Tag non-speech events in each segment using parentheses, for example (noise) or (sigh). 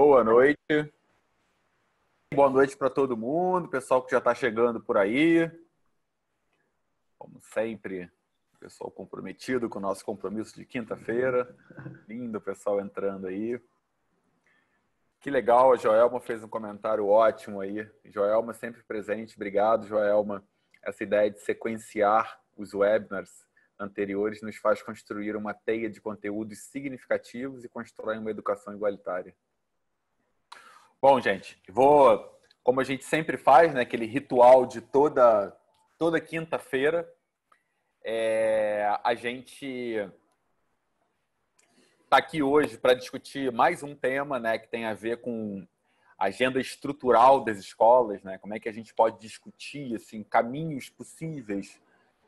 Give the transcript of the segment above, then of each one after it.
Boa noite. Boa noite para todo mundo, pessoal que já está chegando por aí. Como sempre, pessoal comprometido com o nosso compromisso de quinta-feira. Lindo pessoal entrando aí. Que legal, a Joelma fez um comentário ótimo aí. Joelma sempre presente. Obrigado, Joelma. Essa ideia de sequenciar os webinars anteriores nos faz construir uma teia de conteúdos significativos e constrói uma educação igualitária. Bom, gente, vou, como a gente sempre faz, né, aquele ritual de toda toda quinta-feira, é, a gente está aqui hoje para discutir mais um tema, né, que tem a ver com agenda estrutural das escolas, né? Como é que a gente pode discutir assim caminhos possíveis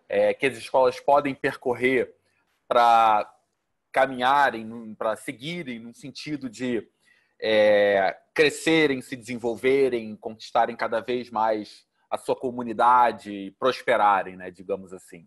é, que as escolas podem percorrer para caminharem, para seguirem no sentido de é, crescerem, se desenvolverem, conquistarem cada vez mais a sua comunidade, prosperarem, né, digamos assim.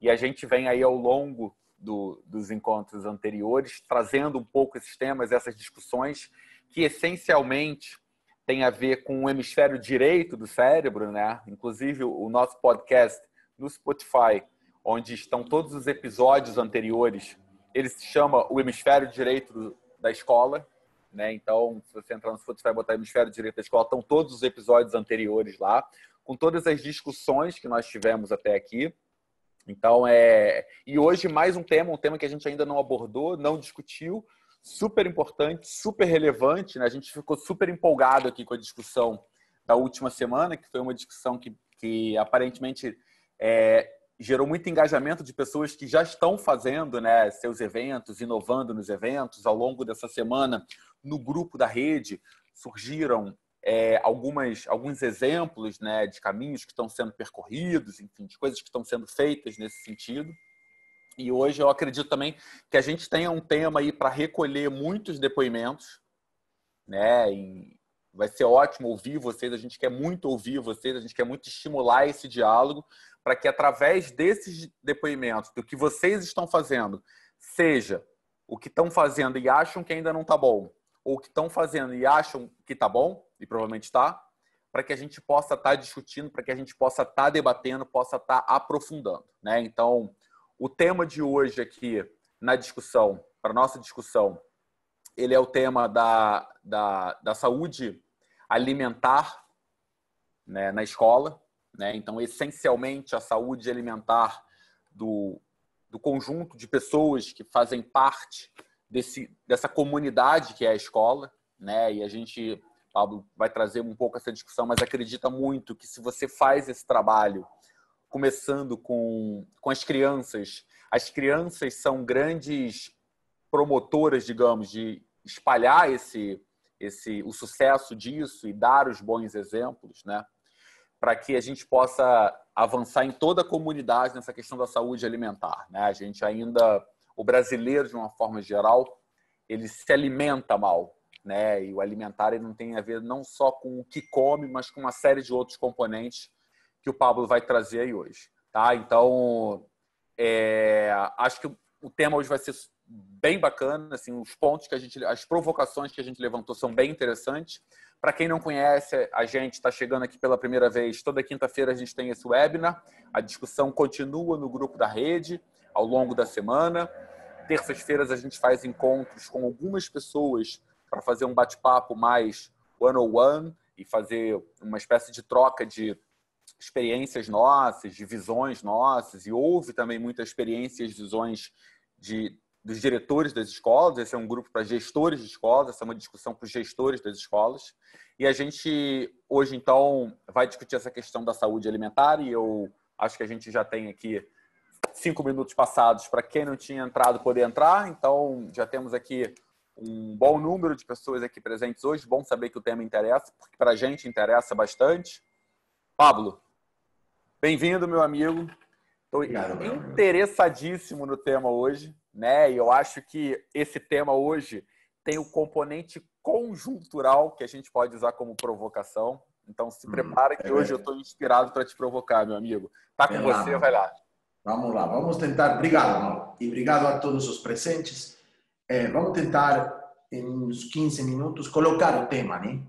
E a gente vem aí ao longo do, dos encontros anteriores trazendo um pouco esses temas, essas discussões que essencialmente têm a ver com o hemisfério direito do cérebro, né? Inclusive o nosso podcast no Spotify, onde estão todos os episódios anteriores. Ele se chama O Hemisfério Direito da Escola. Né? Então, se você entrar no Spotify e botar Hemisfério Direito da Escola, estão todos os episódios anteriores lá, com todas as discussões que nós tivemos até aqui. Então, é. E hoje, mais um tema, um tema que a gente ainda não abordou, não discutiu, super importante, super relevante. Né? A gente ficou super empolgado aqui com a discussão da última semana, que foi uma discussão que, que aparentemente é, gerou muito engajamento de pessoas que já estão fazendo né, seus eventos, inovando nos eventos. Ao longo dessa semana, no grupo da rede, surgiram é, algumas, alguns exemplos né, de caminhos que estão sendo percorridos, enfim, de coisas que estão sendo feitas nesse sentido. E hoje eu acredito também que a gente tenha um tema aí para recolher muitos depoimentos, né? Em, vai ser ótimo ouvir vocês, a gente quer muito ouvir vocês, a gente quer muito estimular esse diálogo para que através desses depoimentos, do que vocês estão fazendo, seja o que estão fazendo e acham que ainda não está bom, ou que estão fazendo e acham que está bom, e provavelmente está, para que a gente possa estar tá discutindo, para que a gente possa estar tá debatendo, possa estar tá aprofundando. Né? Então, o tema de hoje aqui na discussão, para nossa discussão, ele é o tema da, da, da saúde alimentar né, na escola. Né? Então, essencialmente, a saúde alimentar do, do conjunto de pessoas que fazem parte desse, dessa comunidade que é a escola. Né? E a gente, Pablo, vai trazer um pouco essa discussão, mas acredita muito que se você faz esse trabalho começando com, com as crianças, as crianças são grandes promotoras, digamos, de espalhar esse, esse o sucesso disso e dar os bons exemplos, né? para que a gente possa avançar em toda a comunidade nessa questão da saúde alimentar. Né? A gente ainda, o brasileiro, de uma forma geral, ele se alimenta mal. Né? E o alimentar ele não tem a ver não só com o que come, mas com uma série de outros componentes que o Pablo vai trazer aí hoje. Tá? Então, é, acho que o tema hoje vai ser bem bacana, assim, os pontos que a gente, as provocações que a gente levantou são bem interessantes. Para quem não conhece, a gente está chegando aqui pela primeira vez. Toda quinta-feira a gente tem esse webinar. A discussão continua no grupo da rede ao longo da semana. Terças-feiras a gente faz encontros com algumas pessoas para fazer um bate-papo mais one-on-one e fazer uma espécie de troca de experiências nossas, de visões nossas. E houve também muitas experiências, visões de dos diretores das escolas, esse é um grupo para gestores de escolas, essa é uma discussão para os gestores das escolas. E a gente hoje, então, vai discutir essa questão da saúde alimentar e eu acho que a gente já tem aqui cinco minutos passados para quem não tinha entrado poder entrar. Então, já temos aqui um bom número de pessoas aqui presentes hoje. Bom saber que o tema interessa, porque para a gente interessa bastante. Pablo, bem-vindo, meu amigo. Estou interessadíssimo no tema hoje né? E eu acho que esse tema hoje tem o componente conjuntural que a gente pode usar como provocação. Então se hum, prepara que é hoje eu estou inspirado para te provocar, meu amigo. Tá com você, vai lá. Vamos lá, vamos tentar. Obrigado, Mauro. E obrigado a todos os presentes. É, vamos tentar em uns 15 minutos, colocar o tema, né?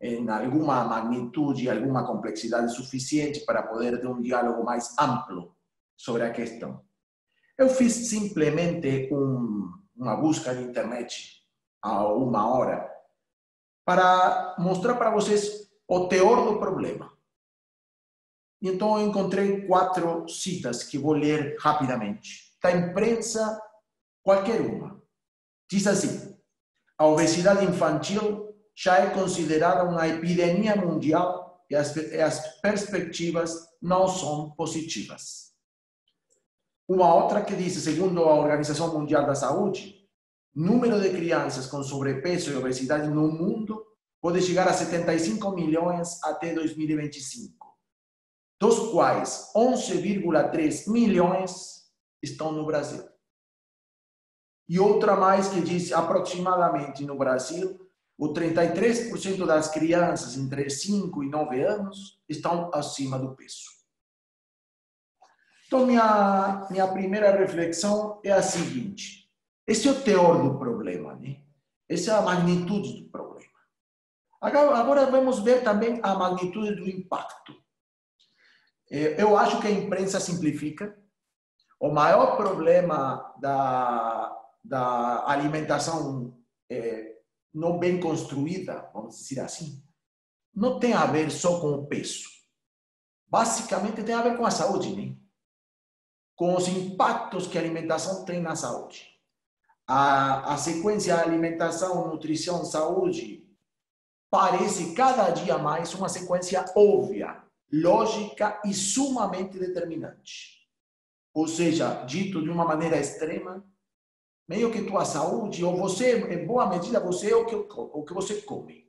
em alguma magnitude, alguma complexidade suficiente para poder ter um diálogo mais amplo sobre a questão. Eu fiz simplesmente um, uma busca na internet há uma hora para mostrar para vocês o teor do problema. Então eu encontrei quatro citas que vou ler rapidamente. Da imprensa, qualquer uma. Diz assim: a obesidade infantil já é considerada uma epidemia mundial e as, e as perspectivas não são positivas. Uma outra que diz, segundo a Organização Mundial da Saúde, número de crianças com sobrepeso e obesidade no mundo pode chegar a 75 milhões até 2025, dos quais 11,3 milhões estão no Brasil. E outra mais que diz aproximadamente no Brasil, o 33% das crianças entre 5 e 9 anos estão acima do peso. Então, minha, minha primeira reflexão é a seguinte: esse é o teor do problema, né? Essa é a magnitude do problema. Agora, agora vamos ver também a magnitude do impacto. É, eu acho que a imprensa simplifica. O maior problema da, da alimentação é, não bem construída, vamos dizer assim, não tem a ver só com o peso. Basicamente tem a ver com a saúde, né? com os impactos que a alimentação tem na saúde. A, a sequência alimentação, nutrição, saúde parece cada dia mais uma sequência óbvia, lógica e sumamente determinante. Ou seja, dito de uma maneira extrema, meio que tua saúde, ou você, em boa medida, você é o que, o que você come.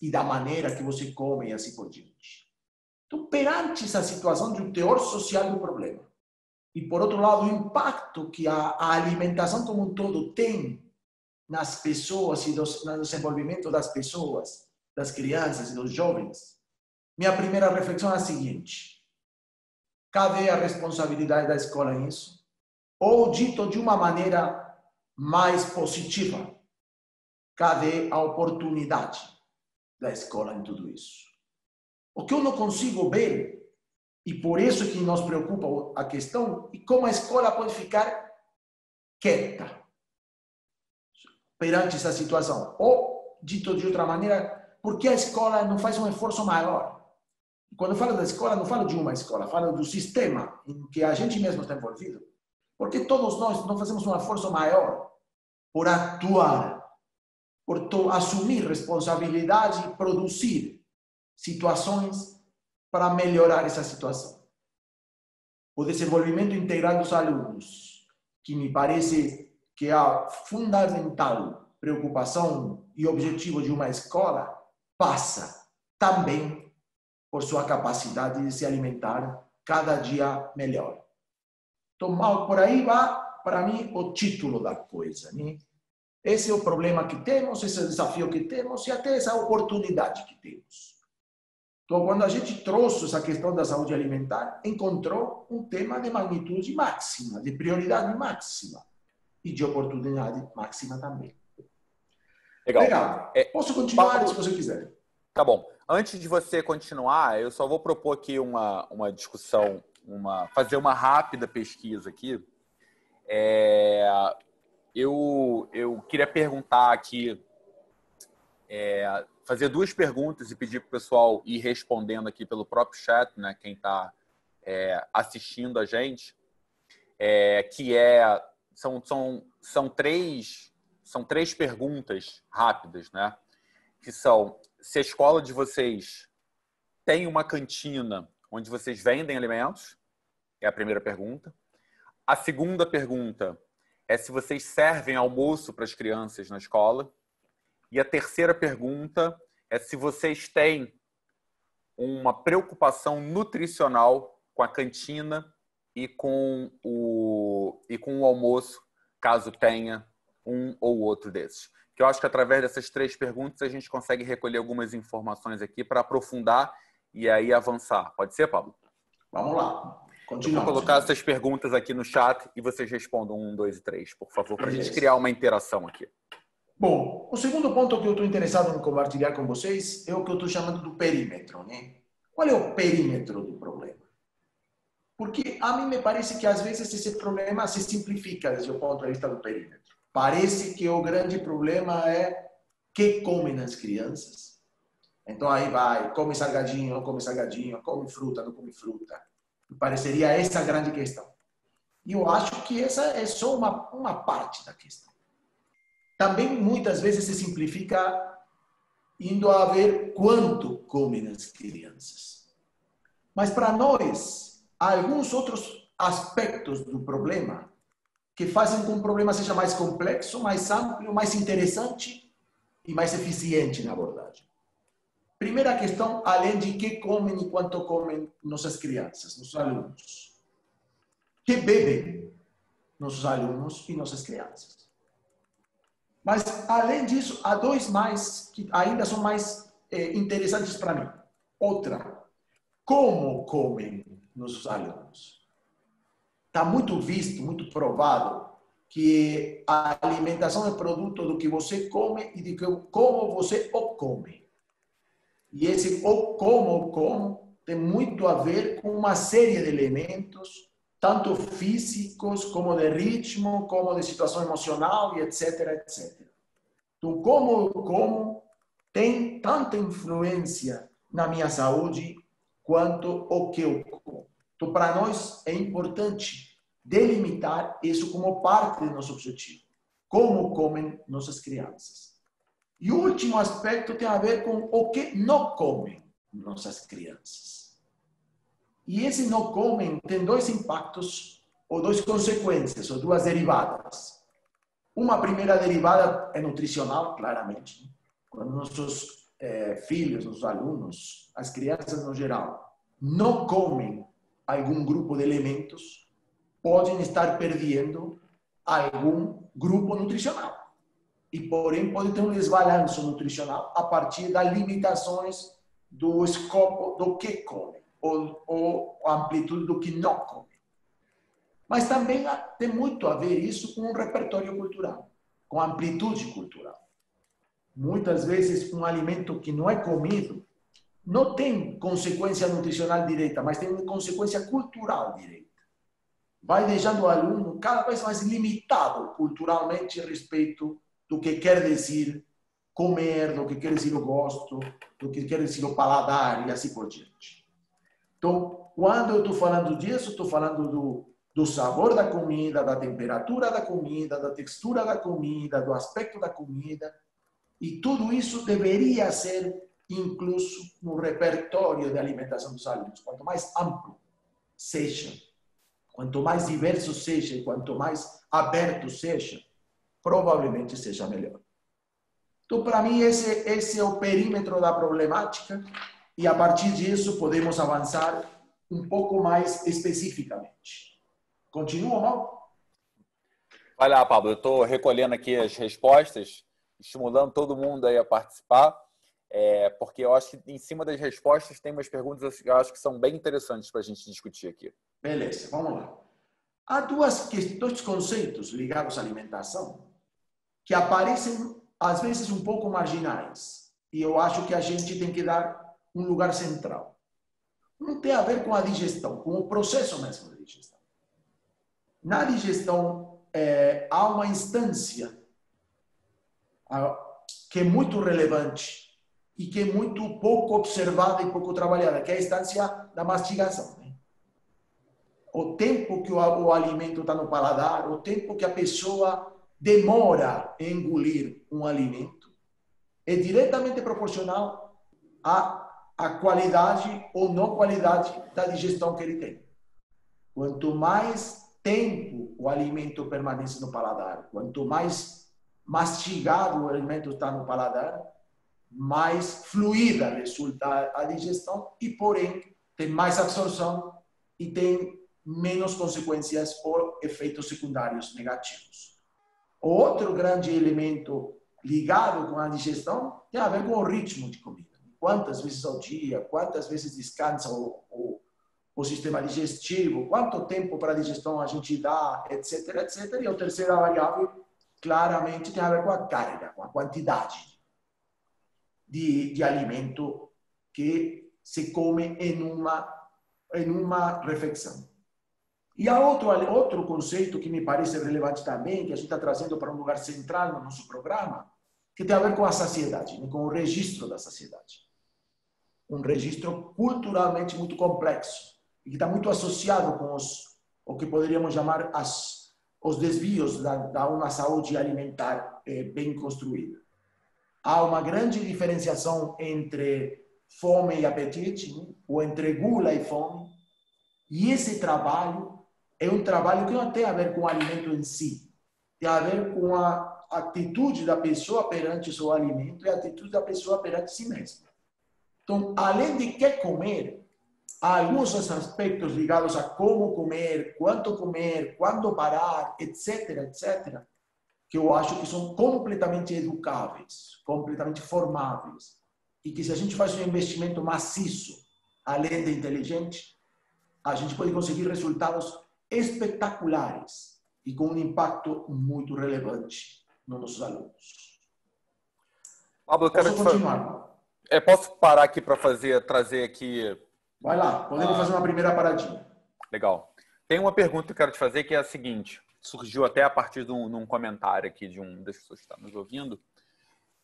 E da maneira que você come e assim por diante. Então, perante essa situação de um teor social do problema, e, por outro lado, o impacto que a, a alimentação como um todo tem nas pessoas e dos, no desenvolvimento das pessoas, das crianças e dos jovens, minha primeira reflexão é a seguinte: cadê a responsabilidade da escola nisso? Ou, dito de uma maneira mais positiva, cadê a oportunidade da escola em tudo isso? O que eu não consigo ver e por isso que nos preocupa a questão e como a escola pode ficar quieta perante essa situação. Ou, dito de outra maneira, por que a escola não faz um esforço maior? Quando eu falo da escola, não falo de uma escola, falo do sistema em que a gente mesmo está envolvido. Porque todos nós não fazemos um esforço maior por atuar, por assumir responsabilidade e produzir situações para melhorar essa situação. O desenvolvimento integral dos alunos, que me parece que é a fundamental preocupação e objetivo de uma escola, passa também por sua capacidade de se alimentar cada dia melhor. Então, por aí vai, para mim, o título da coisa. Né? Esse é o problema que temos, esse é o desafio que temos e até essa oportunidade que temos. Então, quando a gente trouxe essa questão da saúde alimentar, encontrou um tema de magnitude máxima, de prioridade máxima e de oportunidade máxima também. Legal. Legal. É, Posso continuar se você quiser. Tá bom. Antes de você continuar, eu só vou propor aqui uma, uma discussão, uma, fazer uma rápida pesquisa aqui. É, eu, eu queria perguntar aqui é, fazer duas perguntas e pedir para o pessoal ir respondendo aqui pelo próprio chat, né? Quem está é, assistindo a gente, é, que é são, são, são três são três perguntas rápidas, né? Que são se a escola de vocês tem uma cantina onde vocês vendem alimentos, é a primeira pergunta. A segunda pergunta é se vocês servem almoço para as crianças na escola. E a terceira pergunta é se vocês têm uma preocupação nutricional com a cantina e com o, e com o almoço, caso tenha um ou outro desses. Que eu acho que através dessas três perguntas a gente consegue recolher algumas informações aqui para aprofundar e aí avançar. Pode ser, Pablo? Vamos lá. Continuamos. vou colocar essas perguntas aqui no chat e vocês respondam um, dois e três, por favor, para a gente criar uma interação aqui. Bom, o segundo ponto que eu estou interessado em compartilhar com vocês é o que eu estou chamando do perímetro, né? Qual é o perímetro do problema? Porque a mim me parece que às vezes esse problema se simplifica desde o ponto de vista do perímetro. Parece que o grande problema é que comem as crianças. Então aí vai, come salgadinho, não come salgadinho, come fruta, não come fruta. Pareceria essa a grande questão. E eu acho que essa é só uma, uma parte da questão. Também muitas vezes se simplifica indo a ver quanto comem as crianças. Mas para nós, há alguns outros aspectos do problema que fazem com que o problema seja mais complexo, mais amplo, mais interessante e mais eficiente na abordagem. Primeira questão, além de que comem e quanto comem nossas crianças, nossos alunos. Que bebem nossos alunos e nossas crianças. Mas, além disso, há dois mais que ainda são mais é, interessantes para mim. Outra, como comem nossos alunos? Está muito visto, muito provado que a alimentação é produto do que você come e de como você o come. E esse o como, como, tem muito a ver com uma série de elementos tanto físicos como de ritmo, como de situação emocional e etc, etc. Então, como como tem tanta influência na minha saúde quanto o que eu como. Então, para nós é importante delimitar isso como parte do nosso objetivo. Como comem nossas crianças. E o último aspecto tem a ver com o que não comem nossas crianças. E esse não comem tem dois impactos, ou duas consequências, ou duas derivadas. Uma primeira derivada é nutricional, claramente. Quando nossos é, filhos, nossos alunos, as crianças no geral, não comem algum grupo de elementos, podem estar perdendo algum grupo nutricional. E, porém, pode ter um desbalanço nutricional a partir das limitações do escopo do que comem ou, ou a amplitude do que não come. Mas também tem muito a ver isso com o repertório cultural, com a amplitude cultural. Muitas vezes, um alimento que não é comido não tem consequência nutricional direta, mas tem consequência cultural direta. Vai deixando o aluno cada vez mais limitado culturalmente respeito do que quer dizer comer, do que quer dizer o gosto, do que quer dizer o paladar e assim por diante. Então, quando eu estou falando disso, estou falando do, do sabor da comida, da temperatura da comida, da textura da comida, do aspecto da comida. E tudo isso deveria ser incluso no repertório de alimentação dos alunos. Quanto mais amplo seja, quanto mais diverso seja, quanto mais aberto seja, provavelmente seja melhor. Então, para mim, esse, esse é o perímetro da problemática e a partir disso podemos avançar um pouco mais especificamente. Continua, Mal? Vai lá, Pablo. Eu estou recolhendo aqui as respostas, estimulando todo mundo aí a participar, é, porque eu acho que em cima das respostas tem umas perguntas que eu acho que são bem interessantes para a gente discutir aqui. Beleza, vamos lá. Há duas, dois conceitos ligados à alimentação que aparecem às vezes um pouco marginais e eu acho que a gente tem que dar um lugar central. Não tem a ver com a digestão, com o processo mesmo da digestão. Na digestão, é, há uma instância que é muito relevante e que é muito pouco observada e pouco trabalhada, que é a instância da mastigação. Né? O tempo que o, o alimento está no paladar, o tempo que a pessoa demora em engolir um alimento, é diretamente proporcional a a qualidade ou não qualidade da digestão que ele tem. Quanto mais tempo o alimento permanece no paladar, quanto mais mastigado o alimento está no paladar, mais fluida resulta a digestão e, porém, tem mais absorção e tem menos consequências ou efeitos secundários negativos. Outro grande elemento ligado com a digestão tem a ver com o ritmo de comida quantas vezes ao dia, quantas vezes descansa o, o, o sistema digestivo, quanto tempo para a digestão a gente dá, etc, etc. E a terceira variável, claramente tem a ver com a carga, com a quantidade de, alimento que se come em uma, em uma refeição. E há outro, outro conceito que me parece relevante também, que a gente está trazendo para um lugar central no nosso programa, que tem a ver com a saciedade, né? com o registro da saciedade. Um registro culturalmente muito complexo e que está muito associado com os, o que poderíamos chamar as, os desvios da, da uma saúde alimentar eh, bem construída. Há uma grande diferenciação entre fome e apetite, né? ou entre gula e fome, e esse trabalho é um trabalho que não tem a ver com o alimento em si, tem a ver com a atitude da pessoa perante o seu alimento e a atitude da pessoa perante si mesma. Então, além de que comer, há alguns aspectos ligados a como comer, quanto comer, quando parar, etc., etc., que eu acho que são completamente educáveis, completamente formáveis. E que se a gente faz um investimento maciço, além de inteligente, a gente pode conseguir resultados espetaculares e com um impacto muito relevante nos nossos alunos. Pablo, posso continuar? É, posso parar aqui para fazer, trazer aqui. Vai lá, podemos ah, fazer uma primeira paradinha. Legal. Tem uma pergunta que eu quero te fazer que é a seguinte: surgiu até a partir de um, de um comentário aqui de um das pessoas que está nos ouvindo,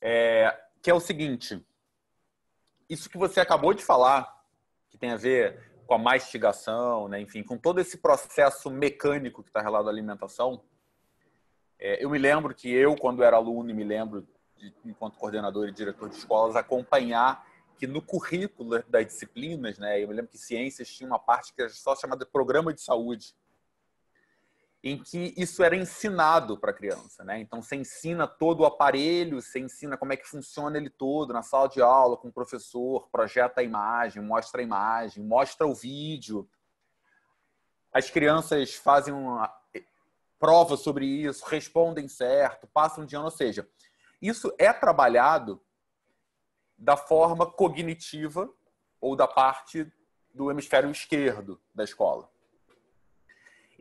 é, que é o seguinte: isso que você acabou de falar, que tem a ver com a mastigação, né? enfim, com todo esse processo mecânico que está relacionado à alimentação. É, eu me lembro que eu, quando era aluno, e me lembro, de, enquanto coordenador e diretor de escolas, acompanhar que no currículo das disciplinas, né, eu me lembro que ciências tinha uma parte que era só chamada programa de saúde em que isso era ensinado para a criança, né? Então você ensina todo o aparelho, você ensina como é que funciona ele todo na sala de aula com o professor, projeta a imagem, mostra a imagem, mostra o vídeo. As crianças fazem uma prova sobre isso, respondem certo, passam de ano, ou seja, isso é trabalhado da forma cognitiva ou da parte do hemisfério esquerdo da escola.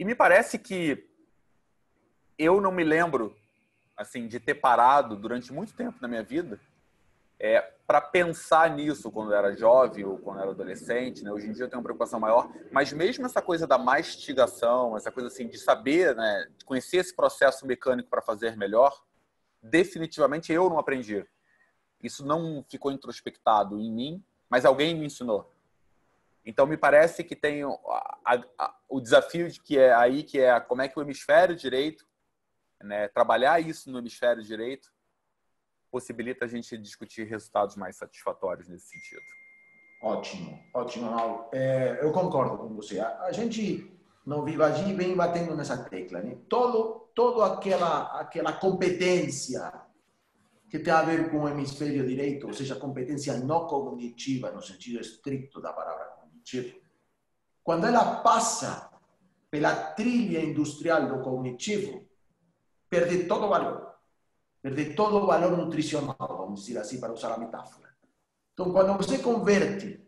E me parece que eu não me lembro assim de ter parado durante muito tempo na minha vida é, para pensar nisso quando eu era jovem ou quando eu era adolescente. Né? Hoje em dia eu tenho uma preocupação maior, mas mesmo essa coisa da mastigação, essa coisa assim de saber, né, de conhecer esse processo mecânico para fazer melhor, definitivamente eu não aprendi. Isso não ficou introspectado em mim, mas alguém me ensinou. Então me parece que tem a, a, o desafio de que é aí que é como é que o hemisfério direito, né, trabalhar isso no hemisfério direito possibilita a gente discutir resultados mais satisfatórios nesse sentido. Ótimo, ótimo, É, eu concordo com você. A, a gente no Vivagi vem batendo nessa tecla, né? Todo, todo aquela aquela competência que tem a ver com o hemisfério direito, ou seja, competência não cognitiva no sentido estricto da palavra cognitivo, quando ela passa pela trilha industrial do cognitivo, perde todo o valor. Perde todo o valor nutricional, vamos dizer assim, para usar a metáfora. Então, quando você converte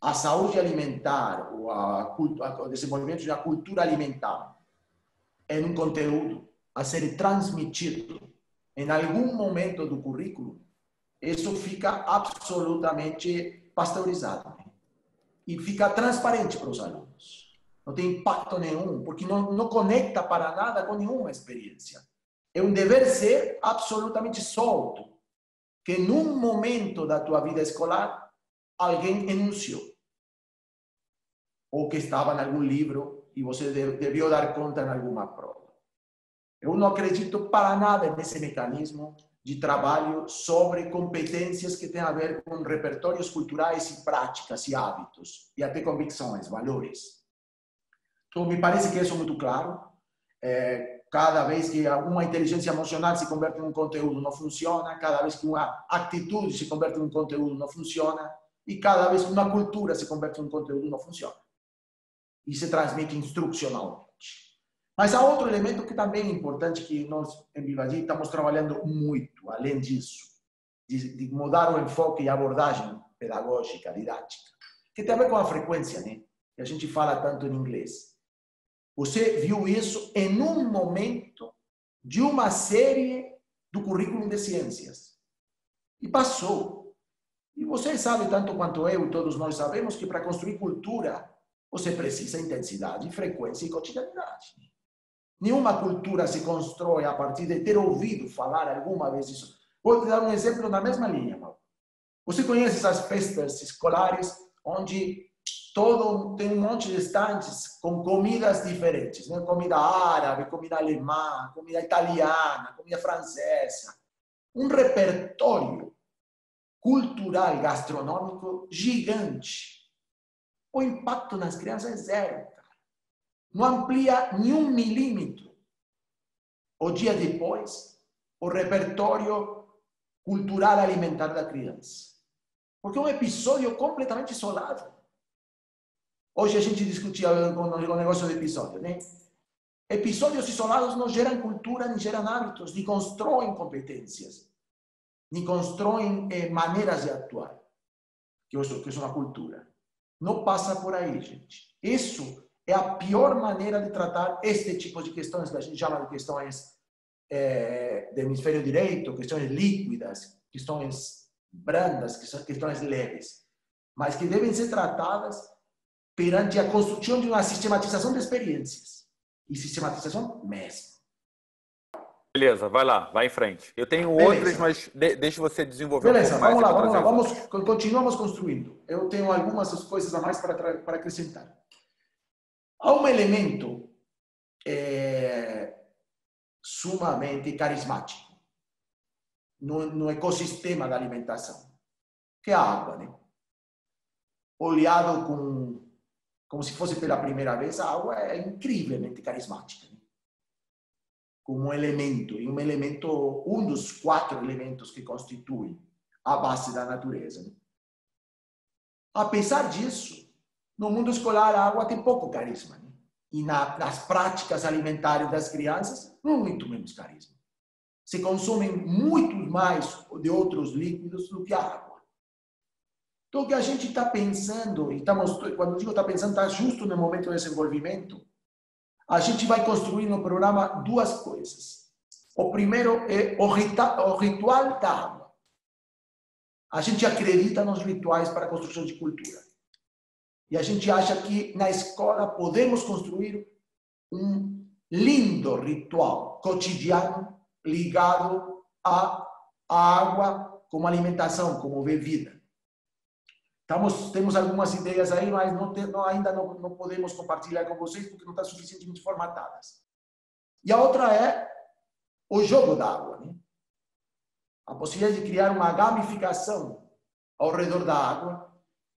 a saúde alimentar, ou a, o desenvolvimento de uma cultura alimentar, em um conteúdo a ser transmitido em algum momento do currículo, isso fica absolutamente pasteurizado e fica transparente para os alunos. Não tem impacto nenhum, porque não, não conecta para nada com nenhuma experiência. É um dever ser absolutamente solto, que num momento da tua vida escolar alguém enunciou. Ou que estava em algum livro e você devia dar conta em alguma prova. Eu não acredito para nada nesse mecanismo de trabalho sobre competências que têm a ver com repertórios culturais e práticas e hábitos, e até convicções, valores. Então, me parece que isso é muito claro. É, cada vez que alguma inteligência emocional se converte em um conteúdo, não funciona. Cada vez que uma atitude se converte em um conteúdo, não funciona. E cada vez que uma cultura se converte em um conteúdo, não funciona. E se transmite instrucionalmente. Mas há outro elemento que também é importante que nós em Vivagi estamos trabalhando muito, além disso, de, de mudar o enfoque e a abordagem pedagógica, didática, que tem a ver com a frequência, né? Que a gente fala tanto em inglês. Você viu isso em um momento de uma série do currículo de ciências. E passou. E você sabe, tanto quanto eu e todos nós sabemos, que para construir cultura, você precisa intensidade, frequência e cotidianidade. Nenhuma cultura se constrói a partir de ter ouvido falar alguma vez isso. Vou te dar um exemplo na mesma linha, Paulo. Você conhece essas festas escolares onde todo tem um monte de estantes com comidas diferentes, né? Comida árabe, comida alemã, comida italiana, comida francesa. Um repertório cultural gastronômico gigante. O impacto nas crianças é zero. Não amplia nenhum milímetro. O dia depois, o repertório cultural alimentar da criança. Porque é um episódio completamente isolado. Hoje a gente discutia o negócio do episódio, né? Episódios isolados não geram cultura, nem geram hábitos, nem constroem competências, nem constroem eh, maneiras de atuar, que que é uma cultura. Não passa por aí, gente. Isso é a pior maneira de tratar este tipo de questões que a gente chama de questões é, do hemisfério direito, questões líquidas, questões brandas, questões leves, mas que devem ser tratadas perante a construção de uma sistematização de experiências. E sistematização mesmo. Beleza, vai lá, vai em frente. Eu tenho Beleza. outras, mas de, deixa você desenvolver Beleza, um vamos lá, vamos lá, vamos, continuamos construindo. Eu tenho algumas coisas a mais para, para acrescentar. Há um elemento é, sumamente carismático no, no ecossistema da alimentação, que é a água, né? Olhado com, como se fosse pela primeira vez, a água é incrivelmente carismática. Né? Como um elemento, e um elemento, um dos quatro elementos que constituem a base da natureza. Né? Apesar disso, no mundo escolar a água tem pouco carisma. Né? E na, nas práticas alimentares das crianças, muito menos carisma se consomem muito mais de outros líquidos do que a água. Então, o que a gente está pensando, e estamos, quando digo está pensando, está justo no momento do desenvolvimento, a gente vai construir no programa duas coisas. O primeiro é o, o ritual da água. A gente acredita nos rituais para a construção de cultura. E a gente acha que na escola podemos construir um lindo ritual cotidiano ligado à água como alimentação, como bebida. Estamos, temos algumas ideias aí, mas não, não ainda não, não, podemos compartilhar com vocês porque não estão suficientemente formatadas. E a outra é o jogo da água. Né? A possibilidade de criar uma gamificação ao redor da água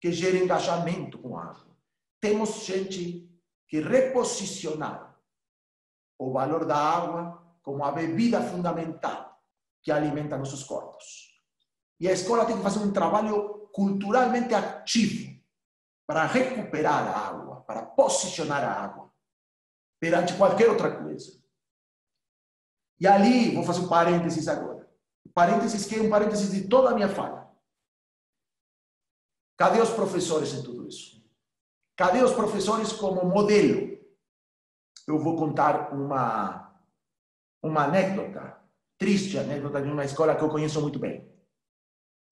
que gere engajamento com água. Temos gente que reposicionar o valor da água como a bebida fundamental que alimenta nossos corpos. E a escola tem que fazer um trabalho culturalmente ativo para recuperar a água, para posicionar a água perante qualquer outra coisa. E ali, vou fazer um parênteses agora. Parênteses que é um parênteses de toda a minha fala. Cadê os professores em tudo isso? Cadê os professores como modelo? Eu vou contar uma uma anedota, triste anedota de uma escola que eu conheço muito bem.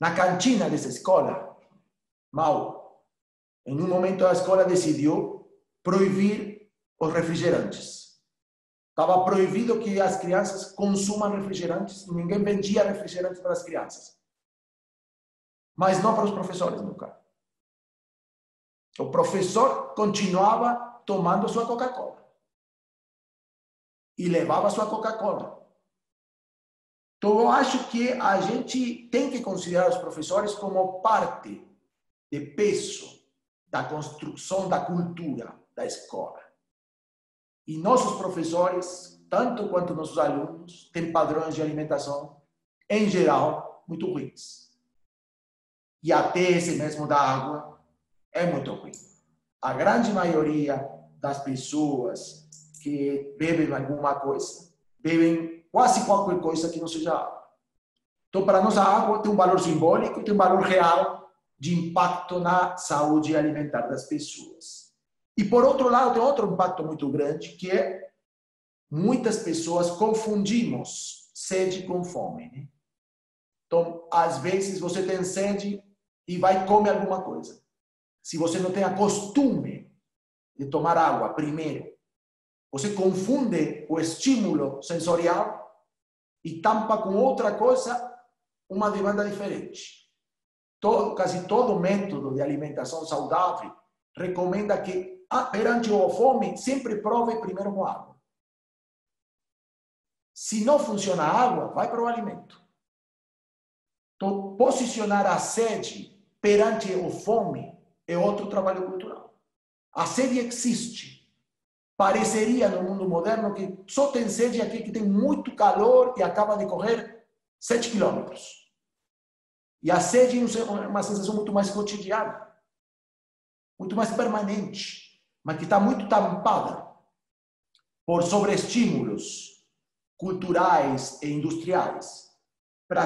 Na cantina dessa escola, mal, em um momento a escola decidiu proibir os refrigerantes. Estava proibido que as crianças consumam refrigerantes, ninguém vendia refrigerantes para as crianças. Mas não para os professores, nunca. O professor continuava tomando sua Coca-Cola e levava sua Coca-Cola. Então, eu acho que a gente tem que considerar os professores como parte de peso da construção da cultura da escola. E nossos professores, tanto quanto nossos alunos, têm padrões de alimentação, em geral, muito ruins. E até esse mesmo da água é muito ruim. A grande maioria das pessoas que bebem alguma coisa, bebem quase qualquer coisa que não seja água. Então, para nós, a água tem um valor simbólico e tem um valor real de impacto na saúde alimentar das pessoas. E, por outro lado, tem outro impacto muito grande, que é muitas pessoas confundimos sede com fome. Né? Então, às vezes você tem sede e vai comer alguma coisa. Se você não tem a costume de tomar água primeiro, você confunde o estímulo sensorial e tampa com outra coisa uma demanda diferente. Todo, quase todo método de alimentação saudável recomenda que, ah, perante a fome, sempre prove primeiro com água. Se não funciona a água, vai para o alimento. Então, posicionar a sede perante o fome é outro trabalho cultural. A sede existe. Pareceria no mundo moderno que só tem sede aqui que tem muito calor e acaba de correr 7 quilômetros. E a sede é uma sensação muito mais cotidiana, muito mais permanente, mas que está muito tampada por sobreestímulos culturais e industriais para,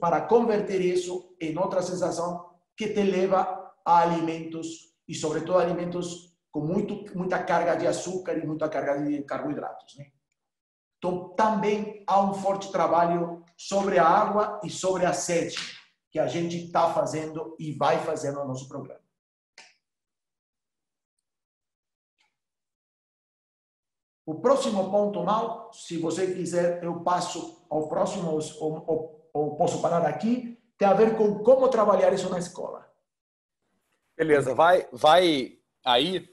para converter isso em outra sensação que te leva a alimentos e, sobretudo, alimentos com muito, muita carga de açúcar e muita carga de carboidratos. Né? Então, também há um forte trabalho sobre a água e sobre a sede que a gente está fazendo e vai fazer no nosso programa. O próximo ponto, Mal, se você quiser, eu passo ao próximo, ou, ou, ou posso parar aqui, tem a ver com como trabalhar isso na escola. Beleza, vai, vai aí,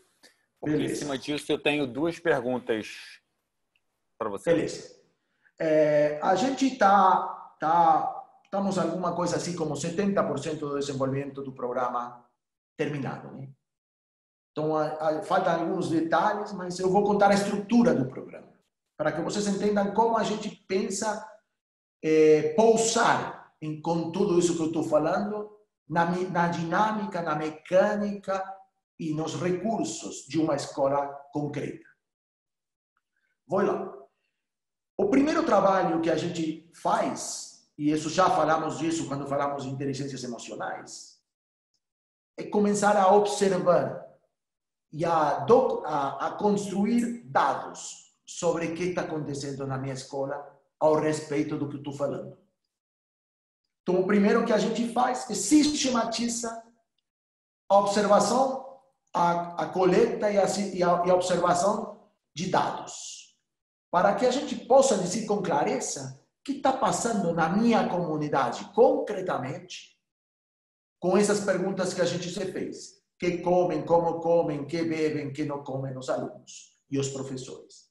porque Beleza. em cima disso eu tenho duas perguntas para você. Beleza. É, a gente está tá estamos alguma coisa assim como 70% do desenvolvimento do programa terminado. Né? Então, a, a, faltam alguns detalhes, mas eu vou contar a estrutura do programa, para que vocês entendam como a gente pensa é, pousar em, com tudo isso que eu estou falando na, na dinâmica, na mecânica e nos recursos de uma escola concreta. Vou lá. O primeiro trabalho que a gente faz e isso já falamos disso quando falamos de inteligências emocionais, é começar a observar e a, do, a, a construir dados sobre o que está acontecendo na minha escola ao respeito do que estou falando. Então, o primeiro que a gente faz é sistematiza a observação, a, a coleta e a, e a, e a observação de dados, para que a gente possa dizer com clareza que está passando na minha comunidade concretamente com essas perguntas que a gente se fez. Que comem, como comem, que bebem, que não comem os alunos e os professores.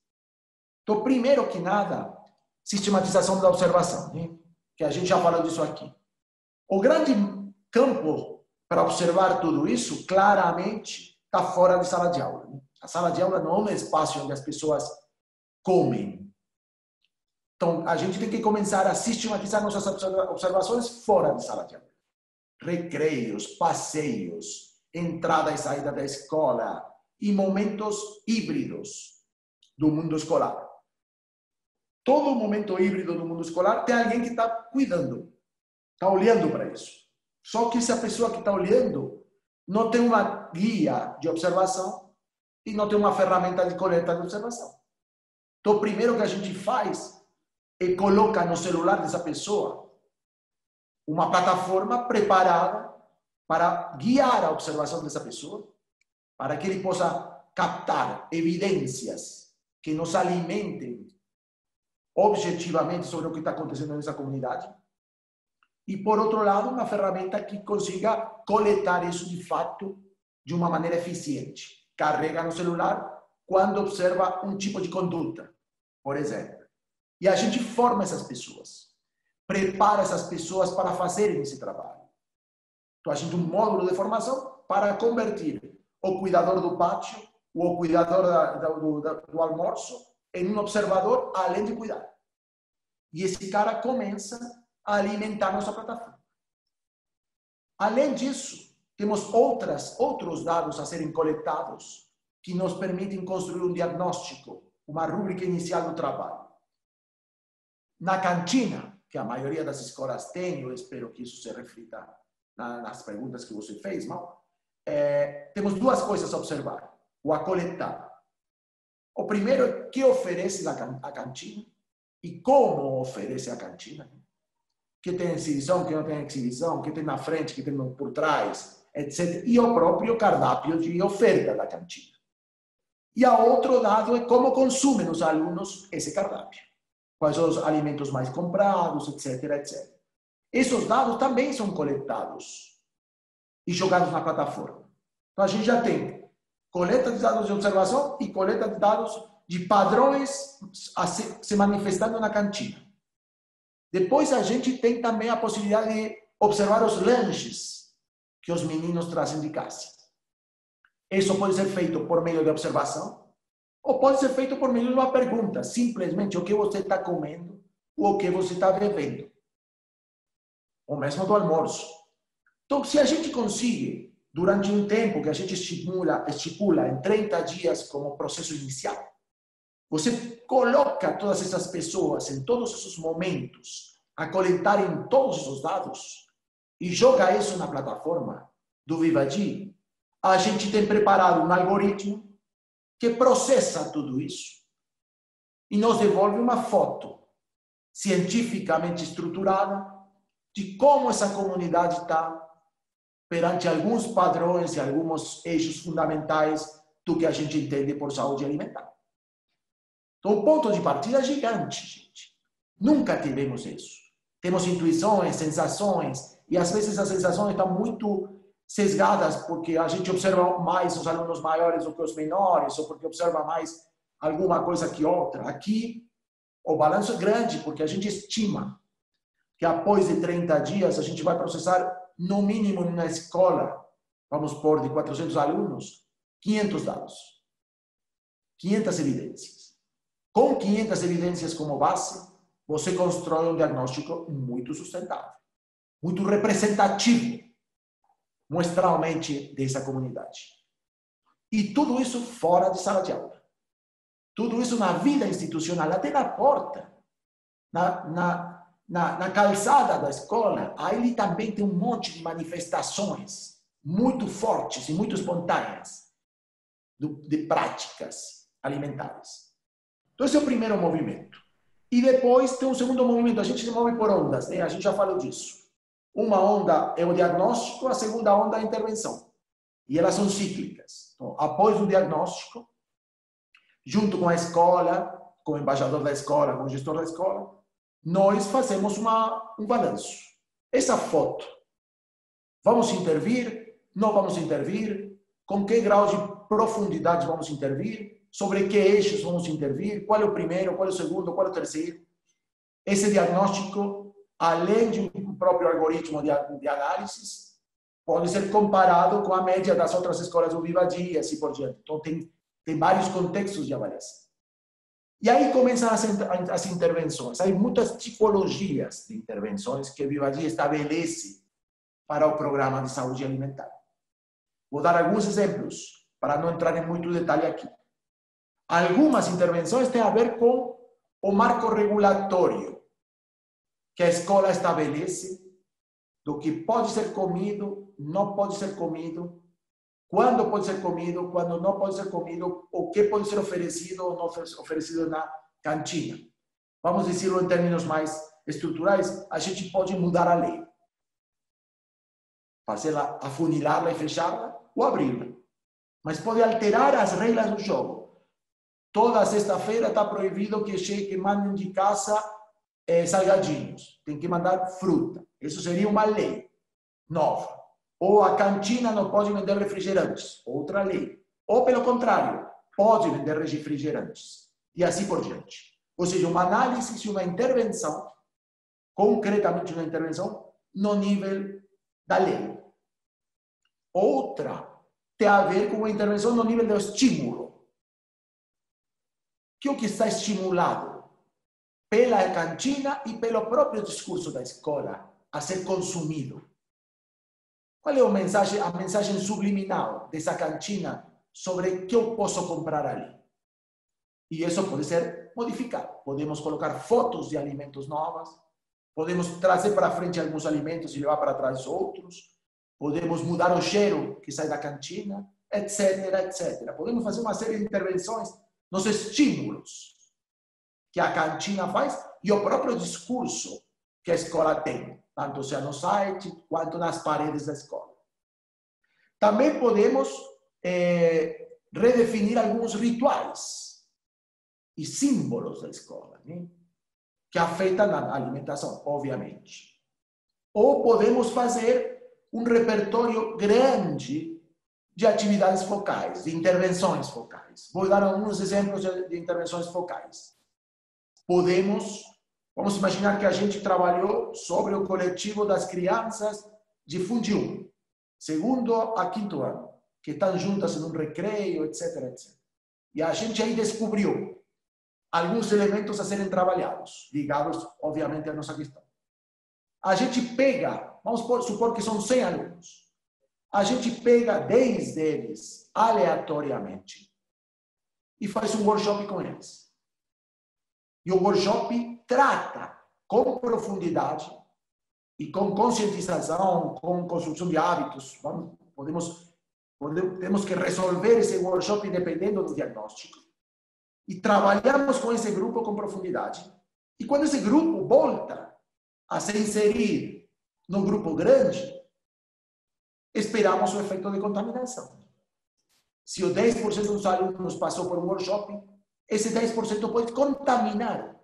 Então, primeiro que nada, sistematização da observação, né? que a gente já falou disso aqui. O grande campo para observar tudo isso, claramente, está fora de sala de aula. A sala de aula não é um espaço onde as pessoas comem, então, a gente tem que começar a sistematizar nossas observações fora de sala de aula. Recreios, passeios, entrada e saída da escola e momentos híbridos do mundo escolar. Todo momento híbrido do mundo escolar tem alguém que está cuidando, está olhando para isso. Só que se a pessoa que está olhando não tem uma guia de observação e não tem uma ferramenta de coleta de observação. Então, o primeiro que a gente faz e coloca no celular dessa pessoa uma plataforma preparada para guiar a observação dessa pessoa, para que ele possa captar evidências que nos alimentem objetivamente sobre o que está acontecendo nessa comunidade. E, por outro lado, uma ferramenta que consiga coletar isso de fato de uma maneira eficiente. Carrega no celular quando observa um tipo de conduta, por exemplo. E a gente forma essas pessoas, prepara essas pessoas para fazerem esse trabalho. Então, a gente um módulo de formação para convertir o cuidador do pátio, o cuidador da, do, do almoço, em um observador, além de cuidar. E esse cara começa a alimentar nossa plataforma. Além disso, temos outras, outros dados a serem coletados que nos permitem construir um diagnóstico, uma rúbrica inicial do trabalho na cantina, que a maioria das escolas tem, eu espero que isso se reflita nas perguntas que você fez, mal, é, temos duas coisas a observar, ou a coletar. O primeiro é que oferece a cantina e como oferece a cantina. Que tem exibição, que não tem exibição, que tem na frente, que tem por trás, etc. E o próprio cardápio de oferta da cantina. E a outro dado é como consumem os alunos esse cardápio. Quais são os alimentos mais comprados, etc, etc. Esses dados também são coletados e jogados na plataforma. Então a gente já tem coleta de dados de observação e coleta de dados de padrões se manifestando na cantina. Depois a gente tem também a possibilidade de observar os lanches que os meninos trazem de casa. Isso pode ser feito por meio de observação ou pode ser feito por meio de uma pergunta, simplesmente o que você está comendo ou o que você está bebendo. Ou mesmo do almoço. Então, se a gente consegue durante um tempo que a gente estimula, estipula em 30 dias como processo inicial. Você coloca todas essas pessoas em todos esses momentos a coletarem todos os dados e joga isso na plataforma do Vivagy. A gente tem preparado um algoritmo que processa tudo isso e nos devolve uma foto cientificamente estruturada de como essa comunidade está perante alguns padrões e alguns eixos fundamentais do que a gente entende por saúde alimentar. Então, o ponto de partida é gigante, gente. Nunca tivemos isso. Temos intuições, sensações, e às vezes as sensações estão muito sesgadas porque a gente observa mais os alunos maiores do que os menores, ou porque observa mais alguma coisa que outra. Aqui, o balanço é grande, porque a gente estima que após de 30 dias a gente vai processar no mínimo na escola, vamos pôr de 400 alunos, 500 dados, 500 evidências. Com 500 evidências como base, você constrói um diagnóstico muito sustentável, muito representativo, muestralmente, dessa comunidade. E tudo isso fora de sala de aula. Tudo isso na vida institucional, até na porta, na, na na, na calçada da escola, aí também tem um monte de manifestações muito fortes e muito espontâneas de práticas alimentares. Então, esse é o primeiro movimento. E depois tem um segundo movimento, a gente se move por ondas, né? a gente já falou disso. Uma onda é o diagnóstico, a segunda onda é a intervenção. E elas são cíclicas. Então, após o diagnóstico, junto com a escola, com o embaixador da escola, com o gestor da escola, nós fazemos uma, um balanço. Essa foto, vamos intervir? Não vamos intervir? Com que grau de profundidade vamos intervir? Sobre que eixos vamos intervir? Qual é o primeiro? Qual é o segundo? Qual é o terceiro? Esse diagnóstico, além de um próprio algoritmo de, de análise, pode ser comparado com a média das outras escolas do Vivadia e assim por diante. Então, tem, tem vários contextos de avaliação. E aí começam as, as intervenções. Há muitas tipologias de intervenções que Vivadia estabelece para o programa de saúde alimentar. Vou dar alguns exemplos, para não entrar em muito detalhe aqui. Algumas intervenções têm a ver com o marco regulatório que a escola estabelece do que pode ser comido, não pode ser comido, quando pode ser comido, quando não pode ser comido, o que pode ser oferecido ou não oferecido na cantina. Vamos dizer em termos mais estruturais, a gente pode mudar a lei. Fazê-la, afunilá-la e fechá-la ou abri-la. Mas pode alterar as regras do jogo. Toda sexta-feira está proibido que chegue, mandem de casa eh, salgadinhos. Tem que mandar fruta. Isso seria uma lei nova. Ou a cantina não pode vender refrigerantes, outra lei. Ou, pelo contrário, pode vender refrigerantes. E assim por diante. Ou seja, uma análise e uma intervenção, concretamente uma intervenção, no nível da lei. Outra tem a ver com uma intervenção no nível do estímulo. Que é o que está estimulado pela cantina e pelo próprio discurso da escola a ser consumido. Qual é a mensagem, a mensagem subliminal dessa cantina sobre que eu posso comprar ali? E isso pode ser modificado. Podemos colocar fotos de alimentos novos, podemos trazer para frente alguns alimentos e levar para trás outros, podemos mudar o cheiro que sai da cantina, etc, etc. Podemos fazer uma série de intervenções nos estímulos que a cantina faz e o próprio discurso que a escola tem, tanto seja no site quanto nas paredes da escola. Também podemos é, redefinir alguns rituais e símbolos da escola, que afetam a alimentação, obviamente. Ou podemos fazer um repertório grande de atividades focais, de intervenções focais. Vou dar alguns exemplos de intervenções focais. Podemos, vamos imaginar que a gente trabalhou sobre o coletivo das crianças de Fundiu, segundo a quinto ano, que estão juntas em um recreio, etc, etc. E a gente aí descobriu alguns elementos a serem trabalhados, ligados, obviamente, à nossa questão. A gente pega, vamos supor que são 100 alunos, a gente pega 10 deles aleatoriamente e faz um workshop com eles. E o workshop trata com profundidade e com conscientização, com construção de hábitos. Vamos, podemos, podemos, temos que resolver esse workshop dependendo do diagnóstico. E trabalhamos com esse grupo com profundidade. E quando esse grupo volta a se inserir no grupo grande, esperamos o efeito de contaminação. Se o 10% dos alunos passou por um workshop, esse 10% pode contaminar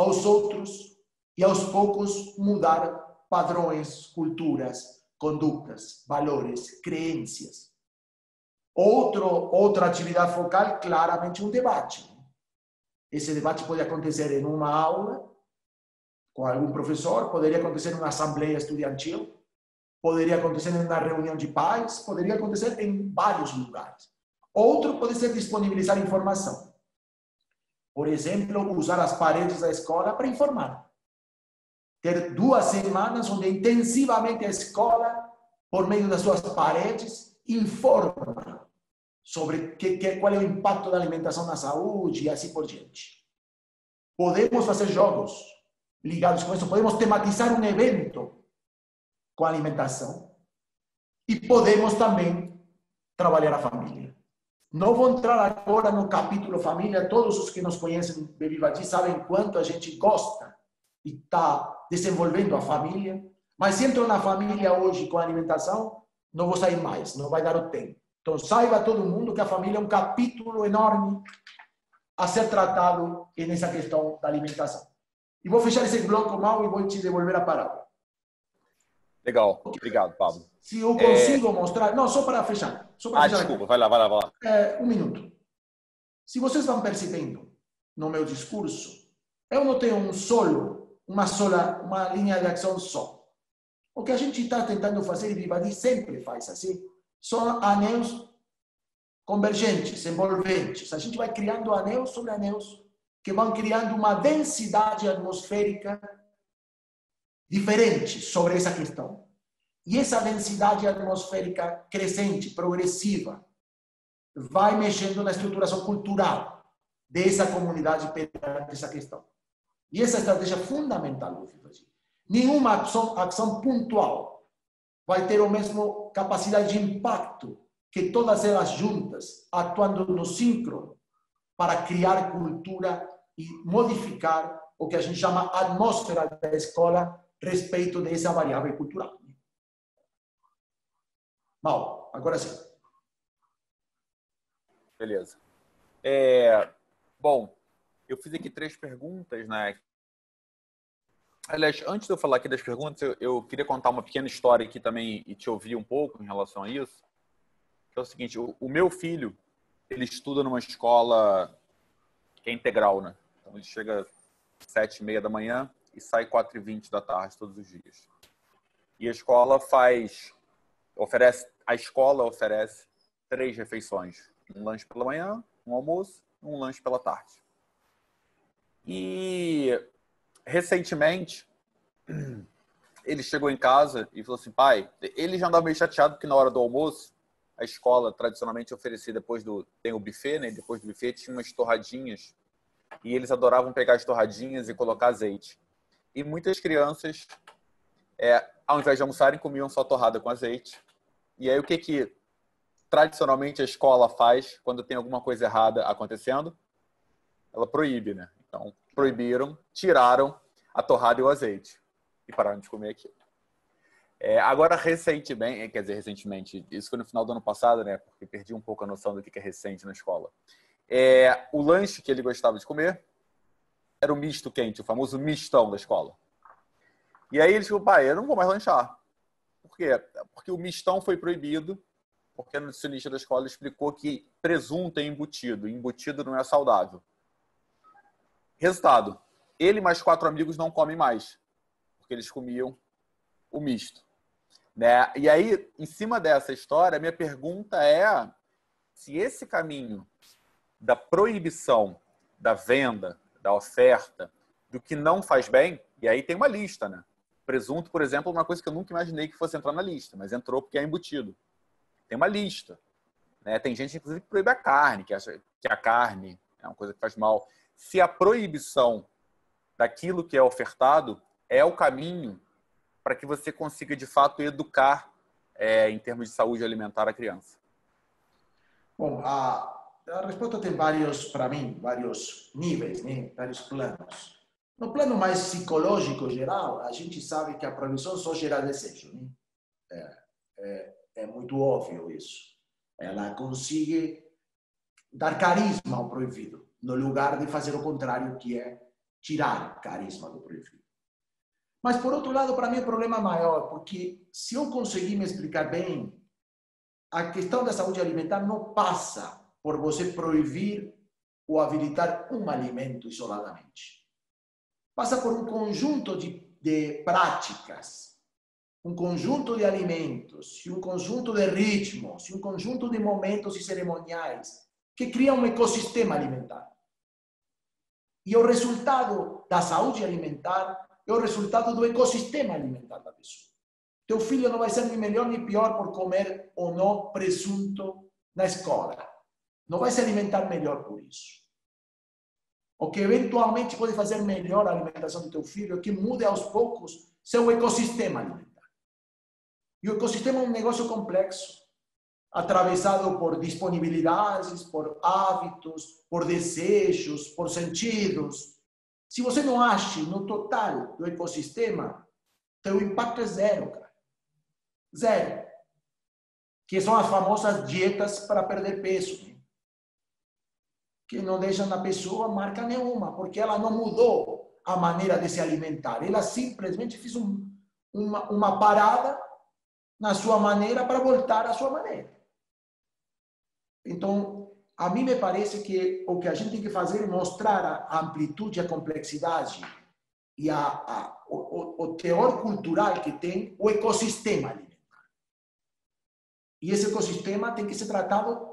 aos outros e aos poucos mudar padrões, culturas, condutas, valores, crenças. Outro, outra atividade focal, claramente um debate. Esse debate pode acontecer em uma aula, com algum professor, poderia acontecer em uma assembleia estudantil, poderia acontecer em uma reunião de pais, poderia acontecer em vários lugares. Outro pode ser disponibilizar informação. Por exemplo, usar as paredes da escola para informar ter duas semanas onde intensivamente a escola, por meio das suas paredes, informa sobre que, que, qual é o impacto da alimentação na saúde e assim por diante. Podemos fazer jogos ligados com isso, podemos tematizar um evento com alimentação e podemos também trabalhar a família. Não vou entrar agora no capítulo família, todos os que nos conhecem de Vivati sabem quanto a gente gosta e está desenvolvendo a família. Mas se entro na família hoje com alimentação, não vou sair mais, não vai dar o tempo. Então, saiba todo mundo que a família é um capítulo enorme a ser tratado nessa questão da alimentação. E vou fechar esse bloco mal e vou te devolver a palavra. Legal, obrigado, Pablo. Se eu consigo é... mostrar. Não, só para fechar. Ah, desculpa, vai lá, vai lá, vai lá. É, um minuto. Se vocês vão percebendo no meu discurso, eu não tenho um solo uma sola, uma linha de ação só. O que a gente está tentando fazer, e Vivadi sempre faz assim, são anéis convergentes, envolventes. A gente vai criando anéis sobre anéis que vão criando uma densidade atmosférica diferente sobre essa questão. E essa densidade atmosférica crescente, progressiva, vai mexendo na estruturação cultural dessa comunidade perante essa questão. E essa é estratégia fundamental do FIFAG. Nenhuma ação, ação pontual vai ter a mesma capacidade de impacto que todas elas juntas, atuando no síncrono, para criar cultura e modificar o que a gente chama atmosfera da escola respeito dessa variável cultural. Mal, agora sim. Beleza. É, bom, eu fiz aqui três perguntas, né? Aliás, antes de eu falar aqui das perguntas, eu, eu, queria contar uma pequena história aqui também e te ouvir um pouco em relação a isso. Que é o seguinte, o, o meu filho, ele estuda numa escola que é integral, né? Então ele chega sete e meia da manhã e sai quatro e vinte da tarde todos os dias. E a escola faz, oferece, a escola oferece três refeições: um lanche pela manhã, um almoço, um lanche pela tarde. E recentemente (clears throat) ele chegou em casa e falou assim: pai, ele já andava meio chateado porque na hora do almoço, a escola tradicionalmente oferecia depois do. tem o buffet, né? Depois do buffet tinha umas torradinhas. E eles adoravam pegar as torradinhas e colocar azeite. E muitas crianças, é, ao invés de almoçarem, comiam só torrada com azeite. E aí o que que tradicionalmente a escola faz quando tem alguma coisa errada acontecendo? Ela proíbe, né? Então, proibiram, tiraram a torrada e o azeite e pararam de comer aquilo. É, agora, recentemente, quer dizer, recentemente, isso foi no final do ano passado, né? Porque perdi um pouco a noção do que é recente na escola. É, o lanche que ele gostava de comer era o misto quente, o famoso mistão da escola. E aí ele falou, pai, eu não vou mais lanchar. Quê? Porque o mistão foi proibido, porque a nutricionista da escola explicou que presunto é embutido, e embutido não é saudável. Resultado, ele mais quatro amigos não comem mais, porque eles comiam o misto. Né? E aí, em cima dessa história, minha pergunta é se esse caminho da proibição da venda, da oferta, do que não faz bem, e aí tem uma lista, né? Presunto, por exemplo, é uma coisa que eu nunca imaginei que fosse entrar na lista, mas entrou porque é embutido. Tem uma lista. Né? Tem gente, inclusive, que proíbe a carne, que acha que a carne é uma coisa que faz mal. Se a proibição daquilo que é ofertado é o caminho para que você consiga, de fato, educar é, em termos de saúde alimentar a criança? Bom, a, a resposta tem vários, para mim, vários níveis, né? vários planos. No plano mais psicológico geral, a gente sabe que a proibição só gera desejo. Né? É, é, é muito óbvio isso. Ela consegue dar carisma ao proibido, no lugar de fazer o contrário, que é tirar carisma do proibido. Mas, por outro lado, para mim é um problema maior, porque se eu conseguir me explicar bem, a questão da saúde alimentar não passa por você proibir ou habilitar um alimento isoladamente. Passa por um conjunto de, de práticas, um conjunto de alimentos, um conjunto de ritmos, um conjunto de momentos e cerimoniais que criam um ecossistema alimentar. E o resultado da saúde alimentar é o resultado do ecossistema alimentar da pessoa. Teu filho não vai ser nem melhor nem pior por comer ou não presunto na escola. Não vai se alimentar melhor por isso. O que eventualmente pode fazer melhor a alimentação do teu filho é que mude aos poucos seu ecossistema alimentar. E o ecossistema é um negócio complexo, atravessado por disponibilidades, por hábitos, por desejos, por sentidos. Se você não acha no total do ecossistema, teu impacto é zero, cara. Zero. Que são as famosas dietas para perder peso que não deixam na pessoa marca nenhuma, porque ela não mudou a maneira de se alimentar. Ela simplesmente fez um, uma, uma parada na sua maneira para voltar à sua maneira. Então, a mim me parece que o que a gente tem que fazer é mostrar a amplitude, a complexidade e a, a o, o teor cultural que tem o ecossistema alimentar. E esse ecossistema tem que ser tratado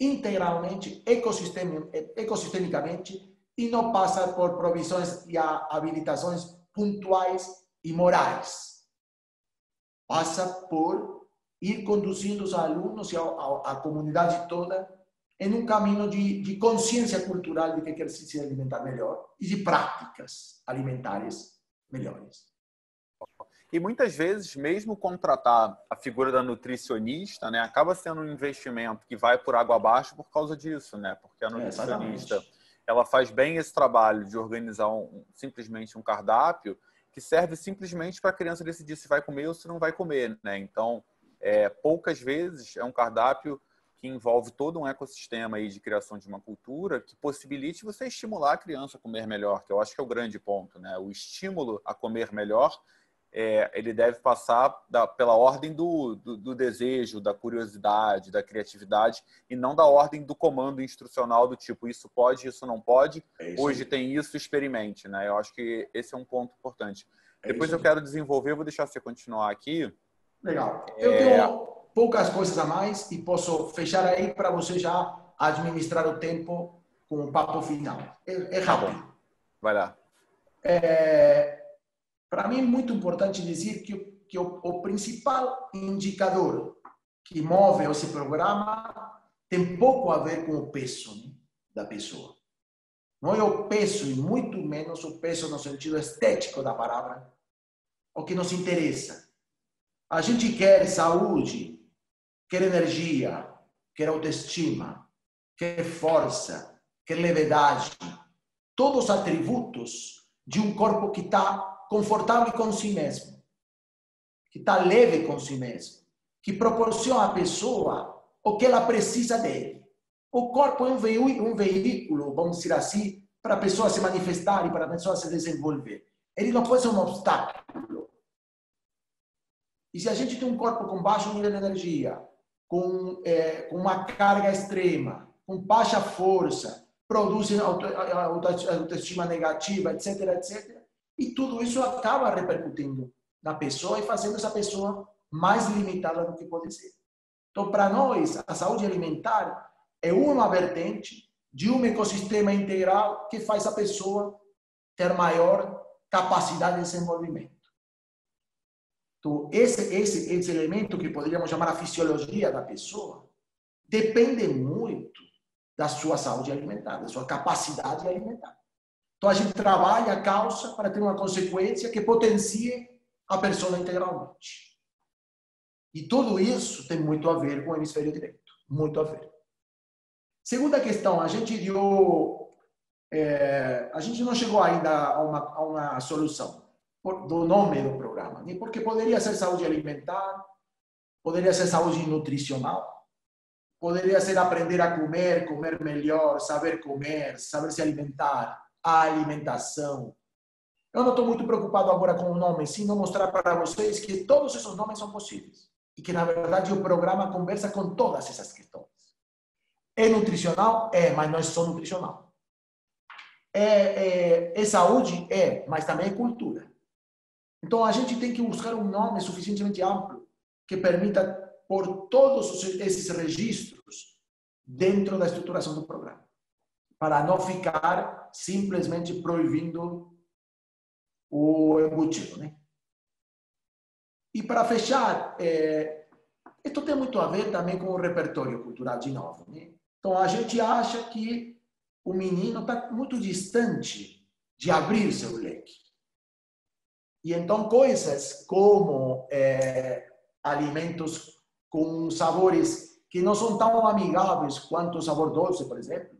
integralmente, ecossistemicamente, e não passa por provisões e habilitações pontuais e morais. Passa por ir conduzindo os alunos e a, a, a comunidade toda em um caminho de, de consciência cultural de que quer se alimentar melhor e de práticas alimentares melhores. E muitas vezes, mesmo contratar a figura da nutricionista, né, acaba sendo um investimento que vai por água abaixo por causa disso, né? Porque a nutricionista é, ela faz bem esse trabalho de organizar um, simplesmente um cardápio que serve simplesmente para a criança decidir se vai comer ou se não vai comer, né? Então, é, poucas vezes é um cardápio que envolve todo um ecossistema aí de criação de uma cultura que possibilite você estimular a criança a comer melhor, que eu acho que é o grande ponto, né? O estímulo a comer melhor é, ele deve passar da, pela ordem do, do, do, desejo, da curiosidade, da criatividade, e não da ordem do comando instrucional do tipo isso pode, isso não pode, é isso hoje aí. tem isso, experimente. Né? Eu acho que esse é um ponto importante. É Depois eu quero desenvolver, vou deixar você continuar aqui. Legal. É, eu tenho poucas coisas a mais e posso fechar aí para você já administrar o tempo com o papo final. É, é tá rápido. Tá Vai lá. É, para mim é muito importante dizer que, que o, o principal indicador que move esse programa tem pouco a ver com o peso né, da pessoa. Não é o peso e muito menos o peso no sentido estético da palavra, o que nos interessa. A gente quer saúde, quer energia, quer autoestima, quer força, quer levedade. Todos os atributos de um corpo que está confortável com si mesmo, que está leve com si mesmo, que proporciona à pessoa o que ela precisa dele. O corpo é um veículo, vamos dizer assim, para a pessoa se manifestar e para a pessoa se desenvolver. Ele não pode ser um obstáculo. E se a gente tem um corpo com baixo nível de energia, com, é, com uma carga extrema, com baixa força, produz autoestima negativa, etc, etc, e tudo isso acaba repercutindo na pessoa e fazendo essa pessoa mais limitada do que pode ser. Então, para nós, a saúde alimentar é uma vertente de um ecossistema integral que faz a pessoa ter maior capacidade de desenvolvimento. Então, esse, esse, esse elemento que poderíamos chamar a fisiologia da pessoa depende muito da sua saúde alimentar, da sua capacidade alimentar. Então, a gente trabalha a causa para ter uma consequência que potencie a pessoa integralmente. E tudo isso tem muito a ver com o hemisfério direito. Muito a ver. Segunda questão, a gente deu. É, a gente não chegou ainda a uma, a uma solução do nome do programa, nem porque poderia ser saúde alimentar, poderia ser saúde nutricional, poderia ser aprender a comer, comer melhor, saber comer, saber se alimentar, a alimentação. Eu não estou muito preocupado agora com o nome, sim mostrar para vocês que todos esses nomes são possíveis e que, na verdade, o programa conversa com todas essas questões. É nutricional? É, mas não é só nutricional. É, é, é saúde? É, mas também é cultura. Então, a gente tem que buscar um nome suficientemente amplo que permita por todos esses registros dentro da estruturação do programa, para não ficar simplesmente proibindo o embutido, né? E para fechar, é, isso tem muito a ver também com o repertório cultural de novo, né? Então a gente acha que o menino está muito distante de abrir seu leque. E então coisas como é, alimentos com sabores que não são tão amigáveis quanto o sabor doce, por exemplo,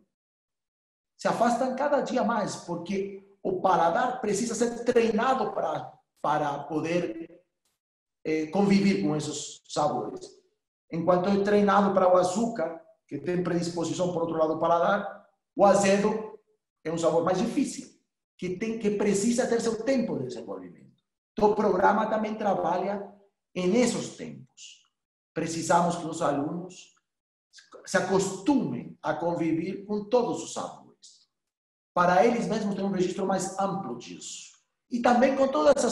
se afastam cada dia mais, porque o paladar precisa ser treinado para, para poder é, conviver com esses sabores. Enquanto é treinado para o açúcar, que tem predisposição por outro lado do paladar, o azedo é um sabor mais difícil, que tem que precisa ter seu tempo de desenvolvimento. Então, o programa também trabalha em esses tempos. Precisamos que os alunos se acostumem a conviver com todos os sabores, para eles mesmos ter um registro mais amplo disso. E também com todos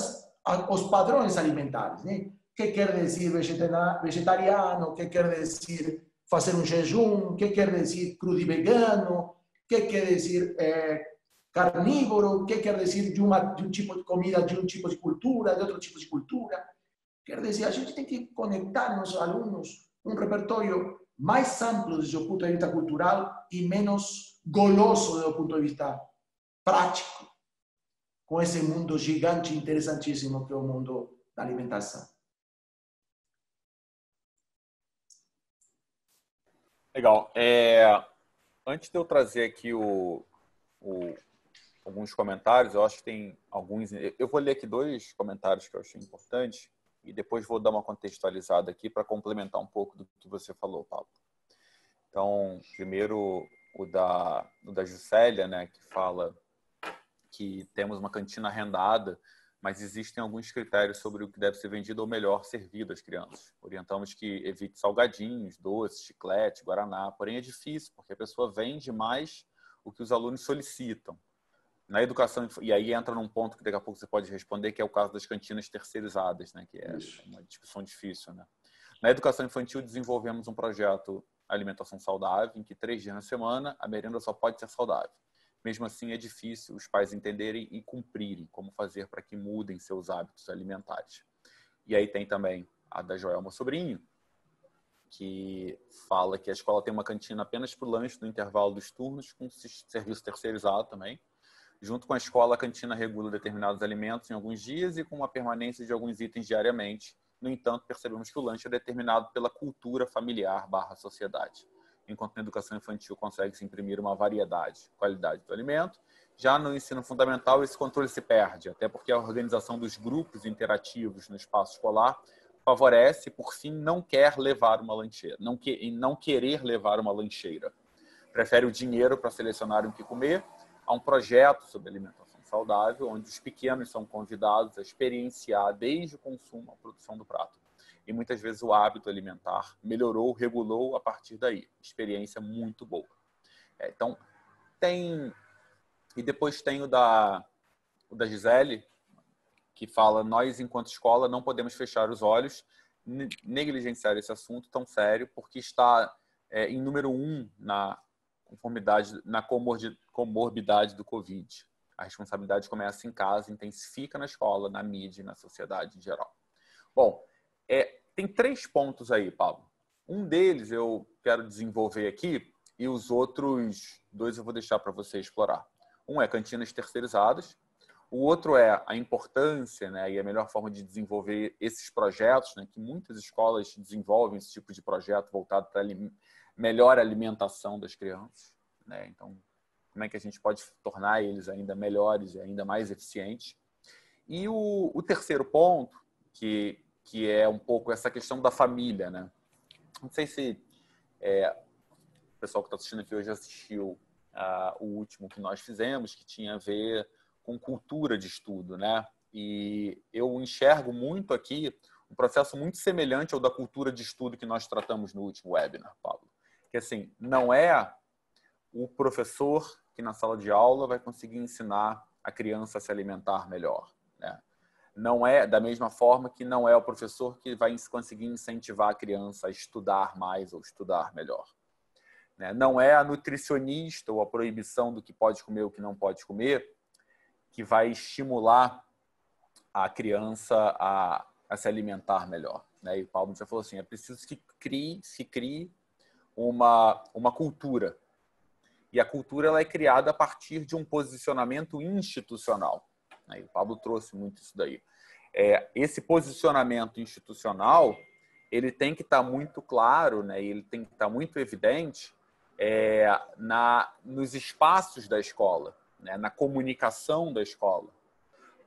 os padrões alimentares, né? O que quer dizer vegetariano, o que quer dizer fazer um jejum, o que quer dizer crudo e vegano, o que quer dizer é, carnívoro, o que quer dizer de, uma, de um tipo de comida, de um tipo de cultura, de outro tipo de cultura. Quer dizer, a gente tem que conectar nos alunos um repertório mais amplo desde o ponto de vista cultural e menos goloso do ponto de vista prático, com esse mundo gigante interessantíssimo que é o mundo da alimentação. Legal. É, antes de eu trazer aqui o, o, alguns comentários. Eu acho que tem alguns. Eu vou ler aqui dois comentários que eu achei importantes e depois vou dar uma contextualizada aqui para complementar um pouco do que você falou, Paulo. Então, primeiro o da, o da Juscelia, né, que fala que temos uma cantina arrendada, mas existem alguns critérios sobre o que deve ser vendido ou melhor servido às crianças. Orientamos que evite salgadinhos, doces, chiclete, guaraná, porém é difícil, porque a pessoa vende mais o que os alunos solicitam. Na educação, e aí entra num ponto que daqui a pouco você pode responder, que é o caso das cantinas terceirizadas, né? que é uma discussão difícil. Né? Na educação infantil, desenvolvemos um projeto Alimentação Saudável, em que três dias na semana a merenda só pode ser saudável. Mesmo assim, é difícil os pais entenderem e cumprirem como fazer para que mudem seus hábitos alimentares. E aí tem também a da Joelma Sobrinho, que fala que a escola tem uma cantina apenas para o lanche no intervalo dos turnos, com serviço terceirizado também. Junto com a escola, a cantina regula determinados alimentos em alguns dias e com uma permanência de alguns itens diariamente. No entanto, percebemos que o lanche é determinado pela cultura familiar barra sociedade. enquanto na educação infantil consegue se imprimir uma variedade, qualidade do alimento. Já no ensino fundamental, esse controle se perde, até porque a organização dos grupos interativos no espaço escolar favorece, por fim, não quer levar uma lancheira, não, que, não querer levar uma lancheira. Prefere o dinheiro para selecionar o que comer a um projeto sobre alimentação saudável, onde os pequenos são convidados a experienciar desde o consumo a produção do prato. E muitas vezes o hábito alimentar melhorou, regulou a partir daí. Experiência muito boa. É, então, tem e depois tem o da, o da Gisele, que fala: nós, enquanto escola, não podemos fechar os olhos, negligenciar esse assunto tão sério, porque está é, em número um na conformidade, na comorbidade do Covid. A responsabilidade começa em casa, intensifica na escola, na mídia na sociedade em geral. Bom, é, tem três pontos aí, Paulo. Um deles eu quero desenvolver aqui e os outros dois eu vou deixar para você explorar. Um é cantinas terceirizadas, o outro é a importância né, e a melhor forma de desenvolver esses projetos, né, que muitas escolas desenvolvem esse tipo de projeto voltado para melhor alimentação das crianças. Né? Então, como é que a gente pode tornar eles ainda melhores e ainda mais eficientes. E o, o terceiro ponto, que, que é um pouco essa questão da família. Né? Não sei se é, o pessoal que está assistindo aqui hoje assistiu uh, o último que nós fizemos, que tinha a ver com cultura de estudo, né? E eu enxergo muito aqui um processo muito semelhante ao da cultura de estudo que nós tratamos no último webinar, Paulo. Que assim, não é o professor que na sala de aula vai conseguir ensinar a criança a se alimentar melhor, né? Não é da mesma forma que não é o professor que vai conseguir incentivar a criança a estudar mais ou estudar melhor. Né? Não é a nutricionista ou a proibição do que pode comer ou que não pode comer que vai estimular a criança a, a se alimentar melhor. Né? E o Paulo já falou assim, é preciso que crie, se crie uma, uma cultura. E a cultura ela é criada a partir de um posicionamento institucional. Né? E o Pablo trouxe muito isso daí. É, esse posicionamento institucional ele tem que estar muito claro, né? ele tem que estar muito evidente é, na, nos espaços da escola, né? na comunicação da escola,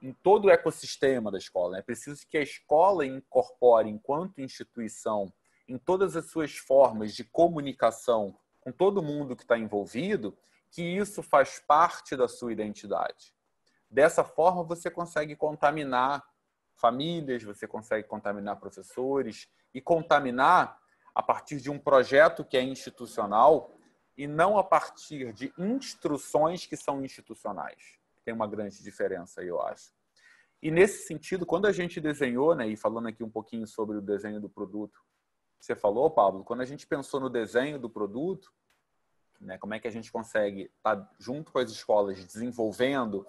em todo o ecossistema da escola. É preciso que a escola incorpore, enquanto instituição, em todas as suas formas de comunicação com todo mundo que está envolvido, que isso faz parte da sua identidade. Dessa forma, você consegue contaminar famílias, você consegue contaminar professores e contaminar a partir de um projeto que é institucional e não a partir de instruções que são institucionais. Tem uma grande diferença aí, eu acho. E nesse sentido, quando a gente desenhou, né, e falando aqui um pouquinho sobre o desenho do produto, você falou, Pablo, quando a gente pensou no desenho do produto, né, como é que a gente consegue estar tá junto com as escolas desenvolvendo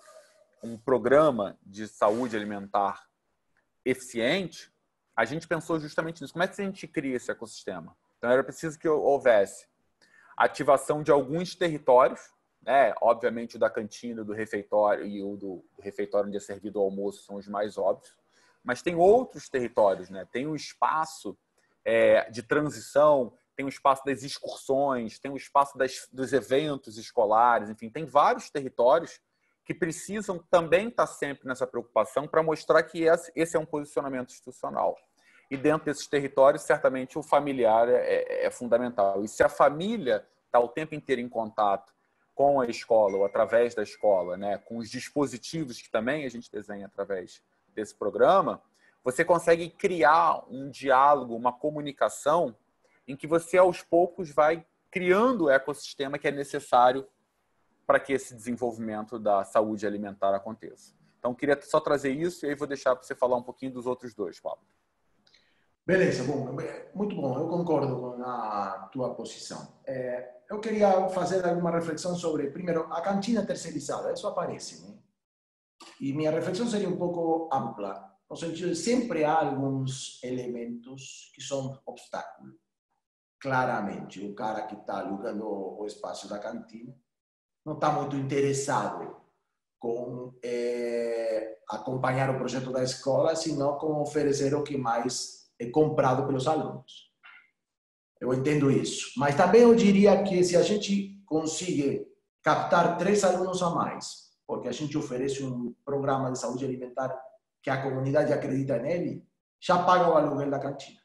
um programa de saúde alimentar eficiente, a gente pensou justamente nisso. Como é que a gente cria esse ecossistema? Então era preciso que houvesse ativação de alguns territórios, né? obviamente o da cantina, do refeitório e o do, refeitório onde é servido o almoço são os mais óbvios, mas tem outros territórios, né? tem o espaço é, de transição, tem o espaço das excursões, tem o espaço das, dos eventos escolares, enfim, tem vários territórios que precisam também estar sempre nessa preocupação para mostrar que esse é um posicionamento institucional. E dentro desses territórios, certamente o familiar é, é, é fundamental. E se a família está o tempo inteiro em contato com a escola ou através da escola, né, com os dispositivos que também a gente desenha através desse programa, você consegue criar um diálogo, uma comunicação em que você aos poucos vai criando o ecossistema que é necessário para que esse desenvolvimento da saúde alimentar aconteça. Então, queria só trazer isso e aí vou deixar para você falar um pouquinho dos outros dois, Paulo. Beleza, bom, muito bom, eu concordo com a tua posição. É, eu queria fazer alguma reflexão sobre, primeiro, a cantina terceirizada, isso aparece, né? E minha reflexão seria um pouco ampla, no sentido de sempre há alguns elementos que são obstáculos. Claramente, o cara que está alugando o espaço da cantina não está muito interessado com é, acompanhar o projeto da escola, senão com oferecer o que mais é comprado pelos alunos. Eu entendo isso. Mas também eu diria que se a gente conseguir captar três alunos a mais, porque a gente oferece um programa de saúde alimentar que a comunidade acredita nele, já paga o aluguel da cantina.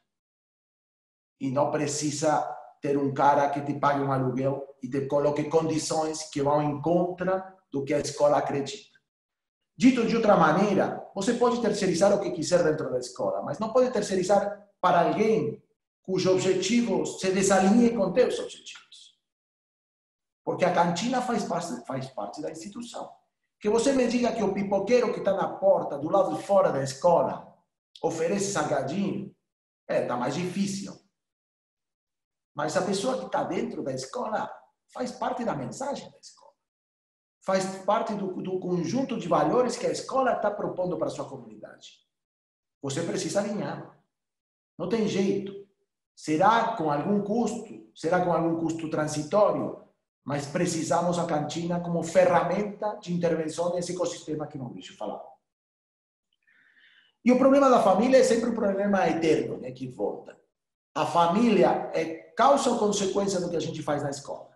E não precisa ter um cara que te pague um aluguel e te coloque condições que vão em contra do que a escola acredita. Dito de outra maneira, você pode terceirizar o que quiser dentro da escola, mas não pode terceirizar para alguém cujo objetivo se desalinhe com teus objetivos. Porque a cantina faz parte, faz parte da instituição. Que você me diga que o pipoqueiro que está na porta, do lado de fora da escola, oferece salgadinho, é, está mais difícil. Mas a pessoa que está dentro da escola faz parte da mensagem da escola. Faz parte do, do conjunto de valores que a escola está propondo para a sua comunidade. Você precisa alinhar. Não tem jeito. Será com algum custo, será com algum custo transitório, mas precisamos a cantina como ferramenta de intervenção nesse ecossistema que Maurício falava. E o problema da família é sempre um problema eterno, né, que volta. A família é causa ou consequência do que a gente faz na escola.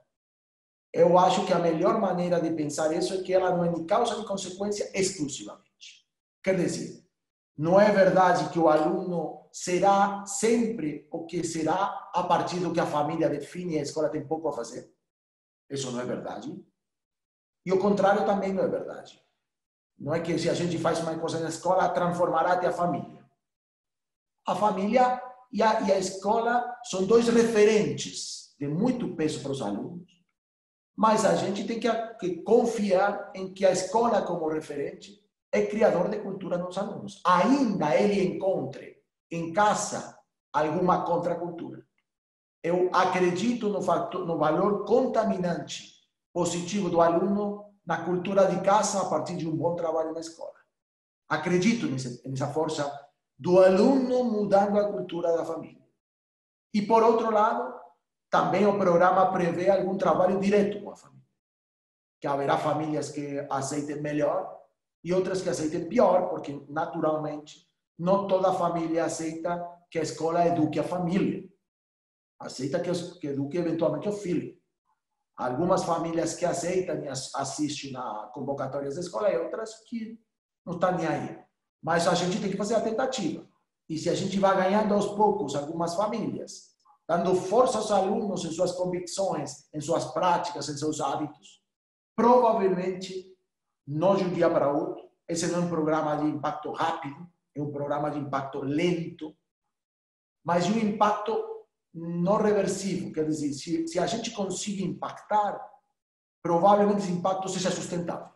Eu acho que a melhor maneira de pensar isso é que ela não é nem causa nem consequência exclusivamente. Quer dizer, não é verdade que o aluno será sempre o que será a partir do que a família define e a escola tem pouco a fazer? Isso não é verdade. E o contrário também não é verdade. Não é que se a gente faz uma coisa na escola, transformará até a família. A família e a, e a escola são dois referentes de muito peso para os alunos. Mas a gente tem que, que confiar em que a escola, como referente, é criador de cultura nos alunos. Ainda ele encontre em casa alguma contracultura. Eu acredito no, fator, no valor contaminante positivo do aluno na cultura de casa a partir de um bom trabalho na escola. Acredito nessa força do aluno mudando a cultura da família. E, por outro lado, também o programa prevê algum trabalho direto com a família. Que haverá famílias que aceitem melhor e outras que aceitem pior, porque, naturalmente, não toda família aceita que a escola eduque a família aceita que, que eduque eventualmente o filho. Algumas famílias que aceitam e assistem a convocatórias da escola e outras que não estão nem aí. Mas a gente tem que fazer a tentativa. E se a gente vai ganhando aos poucos algumas famílias, dando força aos alunos em suas convicções, em suas práticas, em seus hábitos, provavelmente, não de um dia para outro, esse não é um programa de impacto rápido, é um programa de impacto lento, mas de um impacto não reversível, quer dizer, se, se a gente conseguir impactar, provavelmente esse impacto seja sustentável.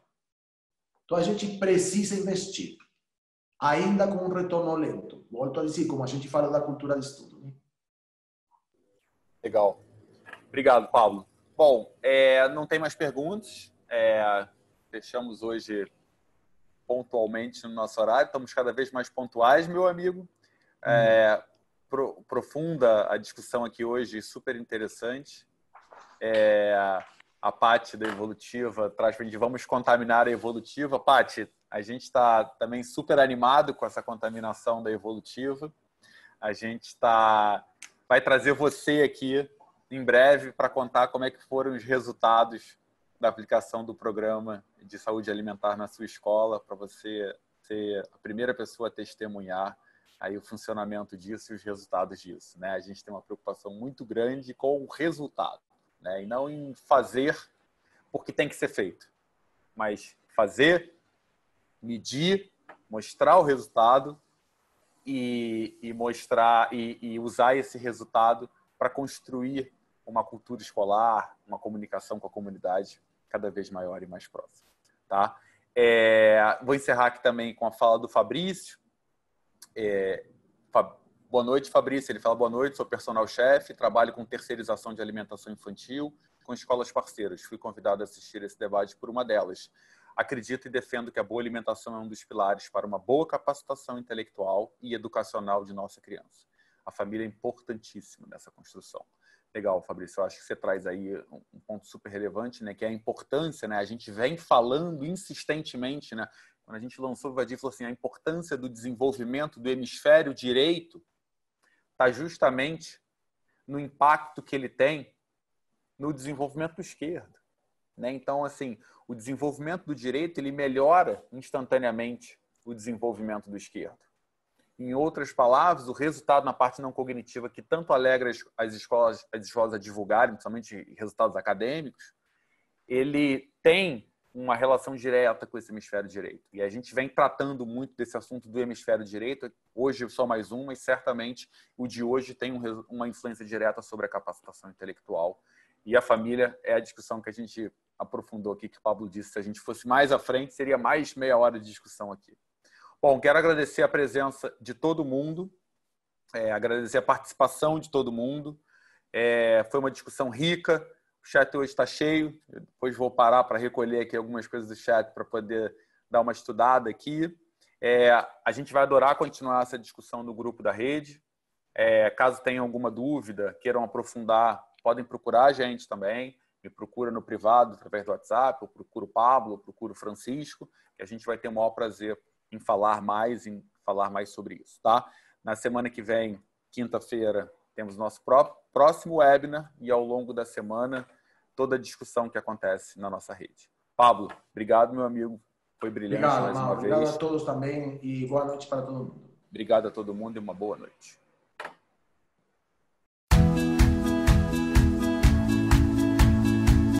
Então a gente precisa investir, ainda com um retorno lento. Volto a dizer, como a gente fala da cultura de estudo. Né? Legal. Obrigado, Paulo. Bom, é, não tem mais perguntas. É, fechamos hoje pontualmente no nosso horário. Estamos cada vez mais pontuais, meu amigo. É, pro, profunda a discussão aqui hoje, super interessante. É, a Pati da Evolutiva traz para a gente, vamos contaminar a Evolutiva. Pati, a gente está também super animado com essa contaminação da Evolutiva. A gente está vai trazer você aqui em breve para contar como é que foram os resultados da aplicação do programa de saúde alimentar na sua escola, para você ser a primeira pessoa a testemunhar aí o funcionamento disso e os resultados disso. Né? A gente tem uma preocupação muito grande com o resultado, né? e não em fazer porque tem que ser feito, mas fazer, medir, mostrar o resultado e, e mostrar e, e usar esse resultado para construir uma cultura escolar, uma comunicação com a comunidade cada vez maior e mais próxima. Tá? É, vou encerrar aqui também com a fala do Fabrício, é, boa noite, Fabrício. Ele fala: boa noite, sou personal chefe, trabalho com terceirização de alimentação infantil com escolas parceiras. Fui convidado a assistir esse debate por uma delas. Acredito e defendo que a boa alimentação é um dos pilares para uma boa capacitação intelectual e educacional de nossa criança. A família é importantíssima nessa construção. Legal, Fabrício. Eu acho que você traz aí um ponto super relevante, né? Que é a importância, né? A gente vem falando insistentemente, né? quando a gente lançou o Vadir, falou assim, a importância do desenvolvimento do hemisfério direito está justamente no impacto que ele tem no desenvolvimento do esquerdo. Né? Então, assim, o desenvolvimento do direito ele melhora instantaneamente o desenvolvimento do esquerdo. Em outras palavras, o resultado na parte não cognitiva que tanto alegra as escolas, as escolas a divulgarem, principalmente resultados acadêmicos, ele tem uma relação direta com esse hemisfério direito. E a gente vem tratando muito desse assunto do hemisfério direito. Hoje só mais um, mas certamente o de hoje tem uma influência direta sobre a capacitação intelectual. E a família é a discussão que a gente aprofundou aqui, que o Pablo disse. Se a gente fosse mais à frente, seria mais meia hora de discussão aqui. Bom, quero agradecer a presença de todo mundo, é, agradecer a participação de todo mundo. É, foi uma discussão rica, o chat hoje está cheio. Depois vou parar para recolher aqui algumas coisas do chat para poder dar uma estudada aqui. É, a gente vai adorar continuar essa discussão no grupo da rede. É, caso tenham alguma dúvida, queiram aprofundar, podem procurar a gente também. Me procura no privado através do WhatsApp, eu procuro o Pablo, eu procuro o Francisco, que a gente vai ter o maior prazer em falar mais, em falar mais sobre isso, tá? Na semana que vem, quinta-feira, temos nosso próximo webinar e ao longo da semana toda a discussão que acontece na nossa rede. Pablo, obrigado, meu amigo. Foi brilhante obrigado, mais uma obrigado vez. Obrigado a todos também e boa noite para todo mundo. Obrigado a todo mundo e uma boa noite.